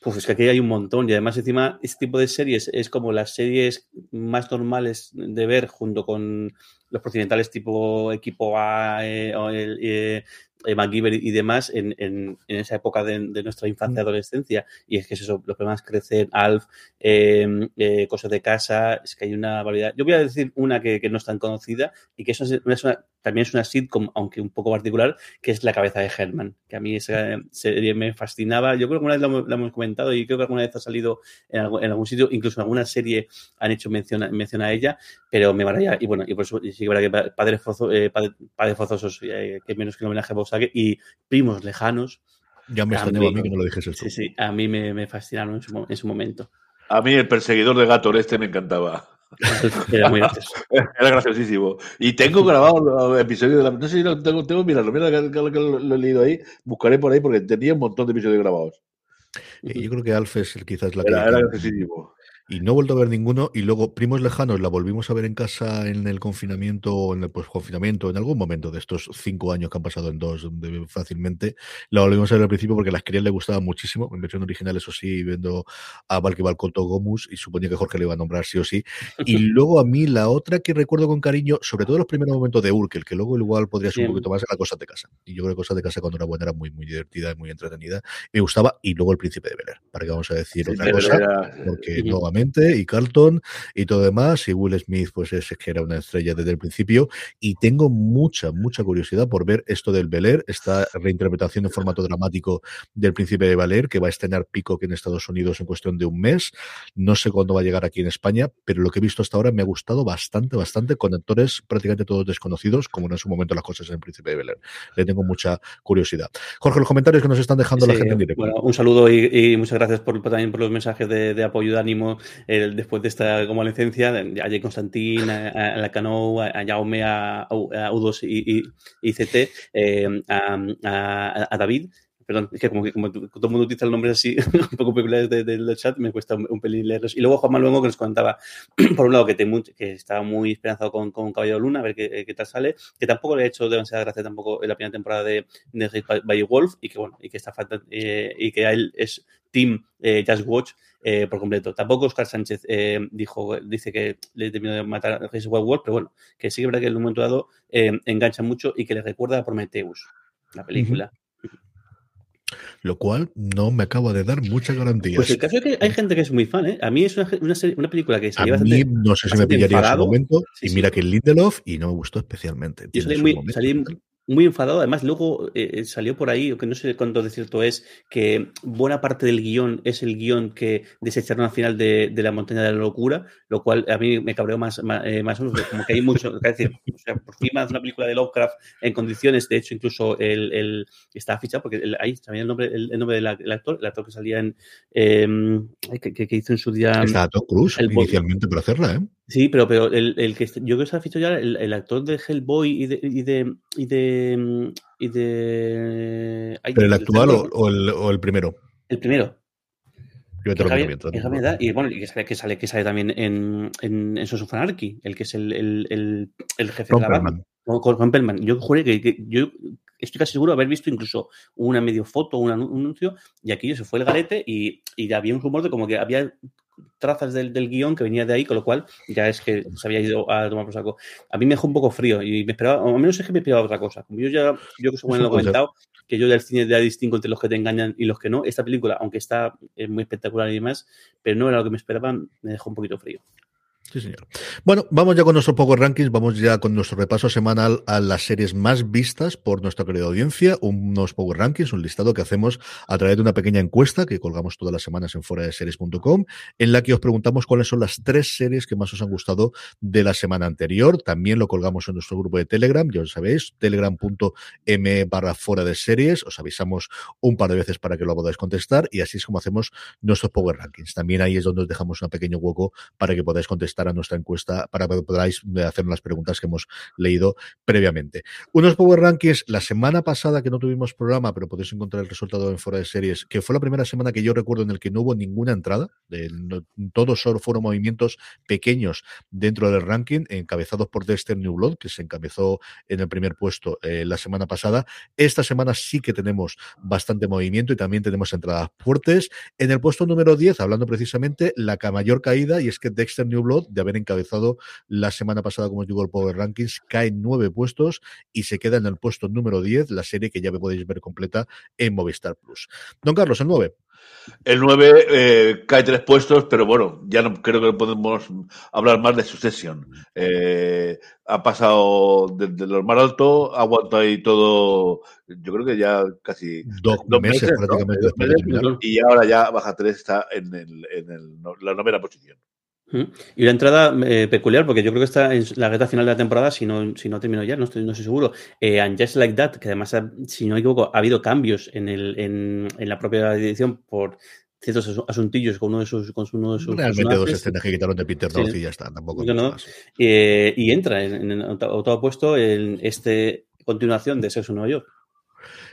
Speaker 7: Pues es que aquí hay un montón y además encima este tipo de series es como las series más normales de ver junto con los procedimentales tipo equipo A eh, o el, eh, MacGyver y demás en, en, en, esa época de, de nuestra infancia y adolescencia. Y es que es eso, los problemas crecen, Alf, eh, eh, cosas de casa, es que hay una variedad. Yo voy a decir una que, que no es tan conocida y que eso es una, también es una sitcom, aunque un poco particular, que es La cabeza de Herman, que a mí esa serie me fascinaba. Yo creo que alguna vez la, hemos comentado y creo que alguna vez ha salido en algún, en algún sitio, incluso en alguna serie han hecho mención, mención a ella, pero me maravilla. Y bueno, y por eso sí que verdad que Padres, Fozo, eh, padre, padres Forzosos, eh, que menos que un homenaje a Volkswagen, y Primos Lejanos.
Speaker 5: Ya me extrañaba a mí que no lo dijese.
Speaker 7: Sí, sí, a mí me, me fascinaron en su, en su momento.
Speaker 6: A mí el perseguidor de gato este me encantaba.
Speaker 7: Era muy gracioso.
Speaker 6: Era graciosísimo. Y tengo grabado los episodios de la. No sé si lo tengo, tengo mirarlo, mira que, que, que lo, lo, he leído ahí. Buscaré por ahí porque tenía un montón de episodios grabados.
Speaker 5: Y yo creo que Alf es quizás la que.
Speaker 6: Era, era graciosísimo
Speaker 5: y no he vuelto a ver ninguno. Y luego, Primos Lejanos, la volvimos a ver en casa en el confinamiento o en el pues, confinamiento, en algún momento de estos cinco años que han pasado en dos fácilmente. La volvimos a ver al principio porque a las crías le gustaba muchísimo. En versión original, eso sí, viendo a Valky Balcoto Gomus y suponía que Jorge le iba a nombrar sí o sí. Y luego a mí, la otra que recuerdo con cariño, sobre todo los primeros momentos de Urkel, que luego igual podría ser un poquito más, era Cosas de Casa. Y yo creo que Cosas de Casa cuando era buena era muy, muy divertida y muy entretenida. Me gustaba. Y luego El Príncipe de Bel para que vamos a decir sí, otra cosa, era... porque uh -huh. Y Carlton y todo demás. Y Will Smith, pues es que era una estrella desde el principio. Y tengo mucha, mucha curiosidad por ver esto del Bel Air, esta reinterpretación en formato dramático del Príncipe de Bel Air, que va a estrenar Pico en Estados Unidos en cuestión de un mes. No sé cuándo va a llegar aquí en España, pero lo que he visto hasta ahora me ha gustado bastante, bastante, con actores prácticamente todos desconocidos, como en su momento las cosas en el Príncipe de Bel Air. Le tengo mucha curiosidad. Jorge, los comentarios que nos están dejando
Speaker 7: sí,
Speaker 5: la gente en directo.
Speaker 7: Bueno, un saludo y, y muchas gracias por, también por los mensajes de, de apoyo y de ánimo eh, después de esta convalecencia, a Jay Constantín, a, a la Cano, a Jaume, a, a U2 y, y, y CT, eh, a, a, a, David. Perdón, es que como, como todo el mundo utiliza el nombre así, un poco populares del de, de chat, me cuesta un, un, pelín leerlos. Y luego Juan Manuel que nos contaba, por un lado, que, te, que estaba muy esperanzado con, con Caballero Luna, a ver qué, qué, tal sale, que tampoco le ha hecho demasiada gracia tampoco en la primera temporada de, de Wolf, y que bueno, y que está falta, eh, y que a él es Team eh, Just Watch eh, por completo. Tampoco Oscar Sánchez eh, dijo, dice que le terminó de matar a Jason World, pero bueno, que sí que es verdad que en un momento dado engancha mucho y que le recuerda a Prometheus, la película.
Speaker 5: Uh -huh. Lo cual no me acaba de dar muchas garantías.
Speaker 7: Pues el caso es que hay gente que es muy fan, ¿eh? A mí es una, una, serie, una película que
Speaker 5: sería a bastante, mí no sé si me pillaría en ese momento. Sí, y mira sí. que Lindelof y no me gustó especialmente.
Speaker 7: Yo salí muy, salí muy enfadado. Además, luego eh, salió por ahí, que no sé cuánto de cierto es, que buena parte del guion es el guion que desecharon al final de, de, la montaña de la locura, lo cual a mí me cabreó más, más, eh, más menos, como que hay mucho, es decir, o sea, por fin más una película de Lovecraft en condiciones, de hecho, incluso el, el está fichado, porque el, ahí también el nombre, el, el nombre del de actor, el actor que salía en, eh, que, que, hizo en su día...
Speaker 5: Está Tom Cruise inicialmente para hacerla, ¿eh?
Speaker 7: Sí, pero, pero el, el que yo creo que está fichado ya, el, el actor de Hellboy y de, y de, y de y de.
Speaker 5: Ay, ¿Pero el actual o, o, el, o, el, primero?
Speaker 7: El primero.
Speaker 5: Yo te lo
Speaker 7: Javier, y bueno, y que sale, que sale, que sale también en, en, en el que es el, el, el, el jefe de la banda. Con, con Perlman. Yo juré que, que, yo estoy casi seguro de haber visto incluso una medio foto, un anuncio, y aquello se fue el garete y, y había un rumor de como que había trazas del, del, guion que venía de ahí, con lo cual ya es que se había ido a tomar por saco. A mí me dejó un poco frío y me esperaba, o al menos es que me esperaba otra cosa. Como yo ya, yo que según lo he comentado, que yo del cine ya distingo entre los que te engañan y los que no. Esta película, aunque está muy espectacular y demás, pero no era lo que me esperaba, me dejó un poquito frío.
Speaker 5: Sí, señor. Bueno, vamos ya con nuestro Power Rankings, vamos ya con nuestro repaso semanal a las series más vistas por nuestra querida audiencia, unos Power Rankings, un listado que hacemos a través de una pequeña encuesta que colgamos todas las semanas en fuera de series.com, en la que os preguntamos cuáles son las tres series que más os han gustado de la semana anterior. También lo colgamos en nuestro grupo de Telegram, ya lo sabéis, telegram.m barra fuera de series, os avisamos un par de veces para que lo podáis contestar y así es como hacemos nuestros Power Rankings. También ahí es donde os dejamos un pequeño hueco para que podáis contestar a nuestra encuesta para que podáis hacer las preguntas que hemos leído previamente. Unos Power Rankings la semana pasada que no tuvimos programa, pero podéis encontrar el resultado en fuera de series, que fue la primera semana que yo recuerdo en el que no hubo ninguna entrada. De, no, todos solo fueron movimientos pequeños dentro del ranking, encabezados por Dexter New Blood, que se encabezó en el primer puesto eh, la semana pasada. Esta semana sí que tenemos bastante movimiento y también tenemos entradas fuertes. En el puesto número 10, hablando precisamente, la mayor caída, y es que Dexter New Blood de haber encabezado la semana pasada, como os digo, el Power Rankings, cae nueve puestos y se queda en el puesto número 10, la serie que ya me podéis ver completa en Movistar Plus. Don Carlos, el 9.
Speaker 6: El 9 eh, cae tres puestos, pero bueno, ya no creo que podemos hablar más de Succession. Eh, ha pasado desde lo más alto, ha aguantado ahí todo, yo creo que ya casi
Speaker 5: dos, dos meses, meses, prácticamente.
Speaker 6: Dos meses, y ahora ya baja tres, está en, el, en el, la novena posición.
Speaker 7: Y una entrada eh, peculiar, porque yo creo que está en la recta final de la temporada, si no, si no termino ya, no estoy, no estoy seguro. Eh, and Just Like That, que además, si no me equivoco, ha habido cambios en, el, en, en la propia edición por ciertos asuntillos con uno de sus con uno de sus
Speaker 5: realmente dos escenas que quitaron de Peter North sí. y ya está tampoco
Speaker 7: no, eh, y entra en, en, octavo puesto en este continuación de Sexo Nueva York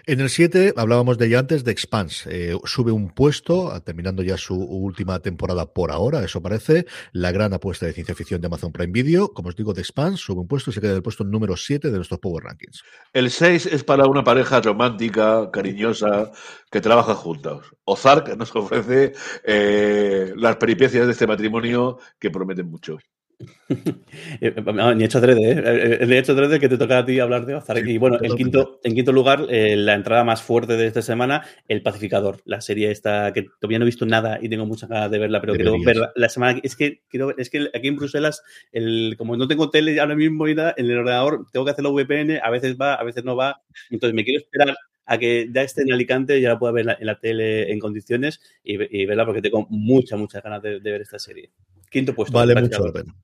Speaker 5: en el 7 hablábamos de ella antes, de Expanse. Eh, sube un puesto, terminando ya su última temporada por ahora, eso parece. La gran apuesta de ciencia ficción de Amazon Prime Video. Como os digo, de Expanse sube un puesto y se queda en el puesto número 7 de nuestros Power Rankings.
Speaker 6: El 6 es para una pareja romántica, cariñosa, que trabaja juntos. Ozark nos ofrece eh, las peripecias de este matrimonio que prometen mucho.
Speaker 7: Ni hecho adrede, ¿eh? Ni hecho adrede que te toca a ti hablar de Ozark. Sí, y bueno, en quinto, en quinto lugar, eh, la entrada más fuerte de esta semana, El Pacificador, la serie esta que todavía no he visto nada y tengo muchas ganas de verla, pero quiero verla la semana. Es que, quiero, es que aquí en Bruselas, el, como no tengo tele ahora mismo y nada, en el ordenador tengo que hacerlo VPN, a veces va, a veces no va. Entonces me quiero esperar a que ya esté en Alicante y ya la pueda ver en la, en la tele en condiciones y, y, verla porque tengo muchas, muchas ganas de, de ver esta serie. Quinto puesto.
Speaker 5: Vale mucho la pena.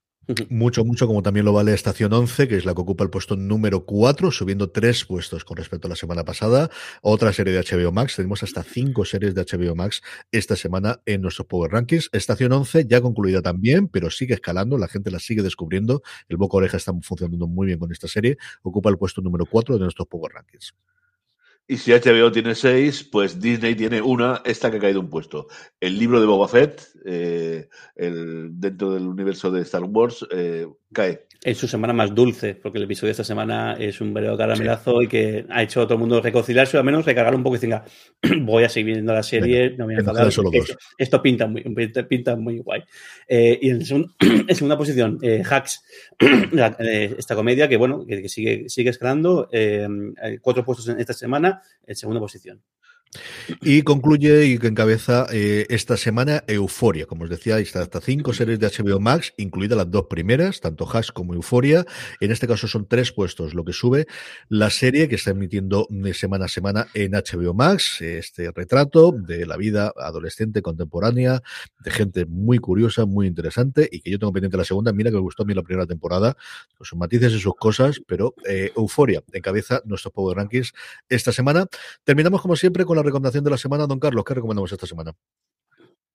Speaker 5: Mucho, mucho, como también lo vale Estación 11, que es la que ocupa el puesto número 4, subiendo tres puestos con respecto a la semana pasada. Otra serie de HBO Max, tenemos hasta cinco series de HBO Max esta semana en nuestros Power Rankings. Estación 11 ya concluida también, pero sigue escalando, la gente la sigue descubriendo. El Boca Oreja está funcionando muy bien con esta serie. Ocupa el puesto número 4 de nuestros Power Rankings.
Speaker 6: Y si HBO tiene seis, pues Disney tiene una, esta que ha caído un puesto. El libro de Boba Fett, eh, el, dentro del universo de Star Wars, eh, cae.
Speaker 7: Es su semana más dulce, porque el episodio de esta semana es un verdadero caramelazo sí. y que ha hecho a todo el mundo reconciliarse o al menos recargar un poco y decir, voy a seguir viendo la serie, Venga, no me voy a enfadar. Esto, esto, pinta, muy, pinta muy guay. Eh, y en, en, segunda posición, eh, Hacks, la, esta comedia que, bueno, que, que sigue, sigue escalando, cuatro puestos en esta semana, en segunda posición.
Speaker 5: Y concluye y que encabeza eh, esta semana Euforia. Como os decía, está hasta cinco series de HBO Max, incluidas las dos primeras, tanto Hash como Euforia. En este caso son tres puestos lo que sube la serie que está emitiendo semana a semana en HBO Max. Este retrato de la vida adolescente contemporánea, de gente muy curiosa, muy interesante y que yo tengo pendiente la segunda. Mira que me gustó a mí la primera temporada, con sus matices y sus cosas, pero eh, Euforia encabeza nuestros Power Rankings esta semana. Terminamos como siempre con la recomendación de la semana, don Carlos. ¿Qué recomendamos esta semana?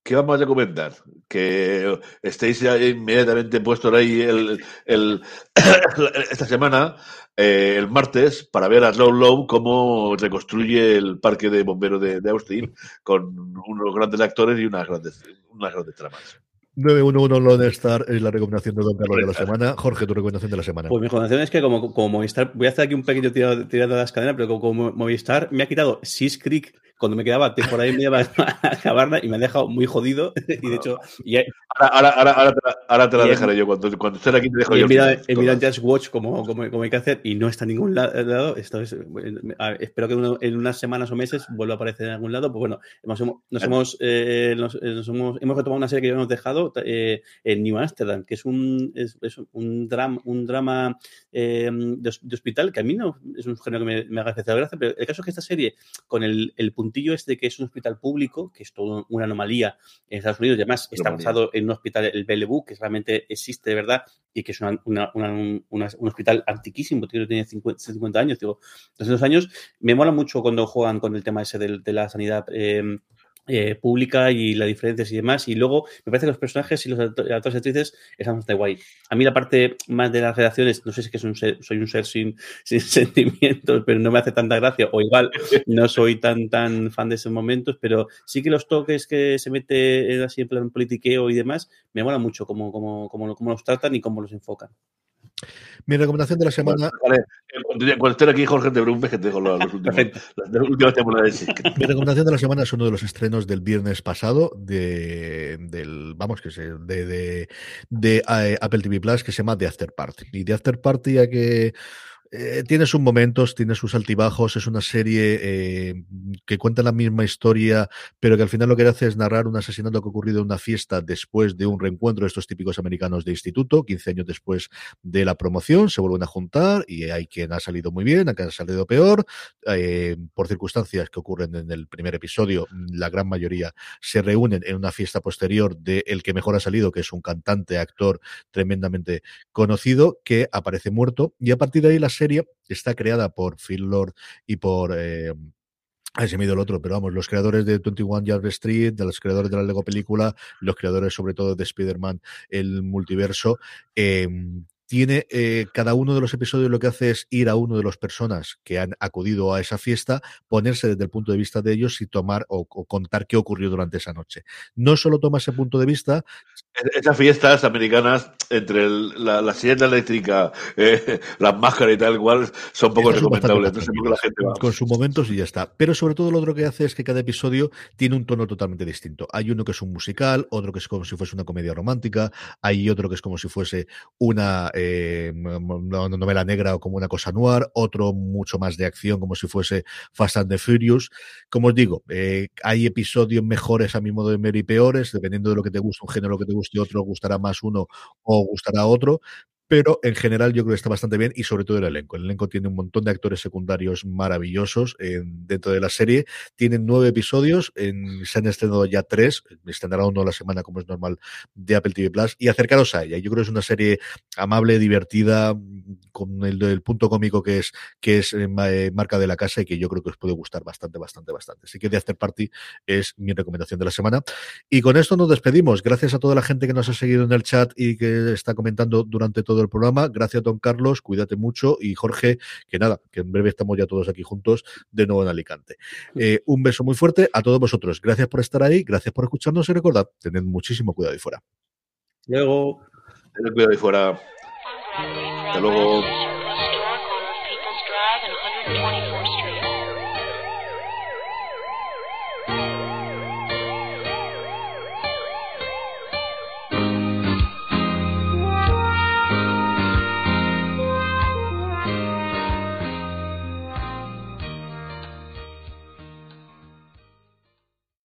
Speaker 6: ¿Qué vamos a recomendar? Que estéis ya inmediatamente puestos ahí el, el, esta semana, eh, el martes, para ver a Slow Low cómo reconstruye el parque de bomberos de, de, Austin con unos grandes actores y unas grandes, unas grandes tramas.
Speaker 5: 911 Lone Star es la recomendación de Don Carlos de la semana. Jorge, tu recomendación de la semana.
Speaker 7: Pues mi recomendación es que como, como Movistar, voy a hacer aquí un pequeño tirado, tirado de las cadenas, pero como, como Movistar me ha quitado Sis Creek cuando me quedaba temporada y media para acabarla y me ha dejado muy jodido. Y de hecho, y,
Speaker 6: ahora, ahora, ahora, te la, ahora te la dejaré yo. Cuando, cuando esté aquí te dejo yo.
Speaker 7: He mirado, he mirado Just Watch como, como, como, hay que hacer y no está en ningún lado. Esto es, ver, espero que uno, en unas semanas o meses vuelva a aparecer en algún lado. Pues bueno, hemos, nos, hemos, eh, nos, nos hemos, hemos, retomado una serie que habíamos dejado eh, en New Amsterdam, que es un, es, es un, drama, un drama eh, de, de, hospital que a mí no es un género que me, me haga especial gracia, pero el caso es que esta serie, con el, el puntillo este de que es un hospital público, que es toda una anomalía en Estados Unidos, y además está basado en un hospital, el Bellevue, que realmente existe de verdad y que es una, una, una, un hospital antiquísimo, tiene 50, 50 años, digo, 200 años. Me mola mucho cuando juegan con el tema ese de, de la sanidad. Eh, eh, pública y las diferencias y demás. Y luego me parece que los personajes y los actores y actrices están bastante guay. A mí la parte más de las redacciones, no sé si que soy un ser, sin, sentimientos, pero no me hace tanta gracia. O igual no soy tan tan fan de esos momentos, pero sí que los toques que se mete así en plan politiqueo y demás, me mola mucho cómo, cómo, cómo, cómo los tratan y cómo los enfocan.
Speaker 5: Mi recomendación de la semana.
Speaker 6: Vale, cuando esté aquí Jorge de Brumbe, que te dejo los, últimos, las últimas temporadas.
Speaker 5: Mi recomendación de la semana es uno de los estrenos del viernes pasado de, del, vamos, que sé, de, de, de uh, Apple TV Plus que se llama The After Party. Y The After Party, ya que eh, tiene sus momentos, tiene sus altibajos, es una serie eh, que cuenta la misma historia, pero que al final lo que hace es narrar un asesinato que ha ocurrido en una fiesta después de un reencuentro de estos típicos americanos de instituto, 15 años después de la promoción, se vuelven a juntar y hay quien ha salido muy bien, hay quien ha salido peor, eh, por circunstancias que ocurren en el primer episodio, la gran mayoría se reúnen en una fiesta posterior de el que mejor ha salido, que es un cantante, actor tremendamente conocido, que aparece muerto, y a partir de ahí la serie está creada por Phil Lord y por eh, se me ha ido el otro, pero vamos, los creadores de 21 Yard Street, de los creadores de la Lego película, los creadores sobre todo de Spider-Man, el multiverso, eh, tiene eh, cada uno de los episodios lo que hace es ir a uno de las personas que han acudido a esa fiesta, ponerse desde el punto de vista de ellos y tomar o, o contar qué ocurrió durante esa noche. No solo toma ese punto de vista.
Speaker 6: Esas fiestas americanas entre el, la, la, silla eléctrica, eh, las máscaras y tal, igual son poco recomendables. Qué la gente va.
Speaker 5: Con sus momentos y ya está. Pero sobre todo lo otro que hace es que cada episodio tiene un tono totalmente distinto. Hay uno que es un musical, otro que es como si fuese una comedia romántica, hay otro que es como si fuese una eh, una novela negra o como una cosa noir, otro mucho más de acción como si fuese Fast and the Furious. Como os digo, eh, hay episodios mejores a mi modo de ver y peores, dependiendo de lo que te guste un género, que te guste otro, gustará más uno o gustará otro, pero en general yo creo que está bastante bien y sobre todo el elenco. El elenco tiene un montón de actores secundarios maravillosos en, dentro de la serie. Tienen nueve episodios, se han estrenado ya tres, estrenará uno a la semana como es normal de Apple TV Plus y acercaros a ella. Yo creo que es una serie amable, divertida, con el, el punto cómico que es, que es eh, marca de la casa y que yo creo que os puede gustar bastante, bastante, bastante. Así que The After Party es mi recomendación de la semana. Y con esto nos despedimos. Gracias a toda la gente que nos ha seguido en el chat y que está comentando durante todo el programa. Gracias, don Carlos, cuídate mucho. Y Jorge, que nada, que en breve estamos ya todos aquí juntos de nuevo en Alicante. Eh, un beso muy fuerte a todos vosotros. Gracias por estar ahí, gracias por escucharnos y recordad, tened muchísimo cuidado ahí fuera.
Speaker 7: Luego.
Speaker 6: Tened cuidado ahí fuera. Hasta luego.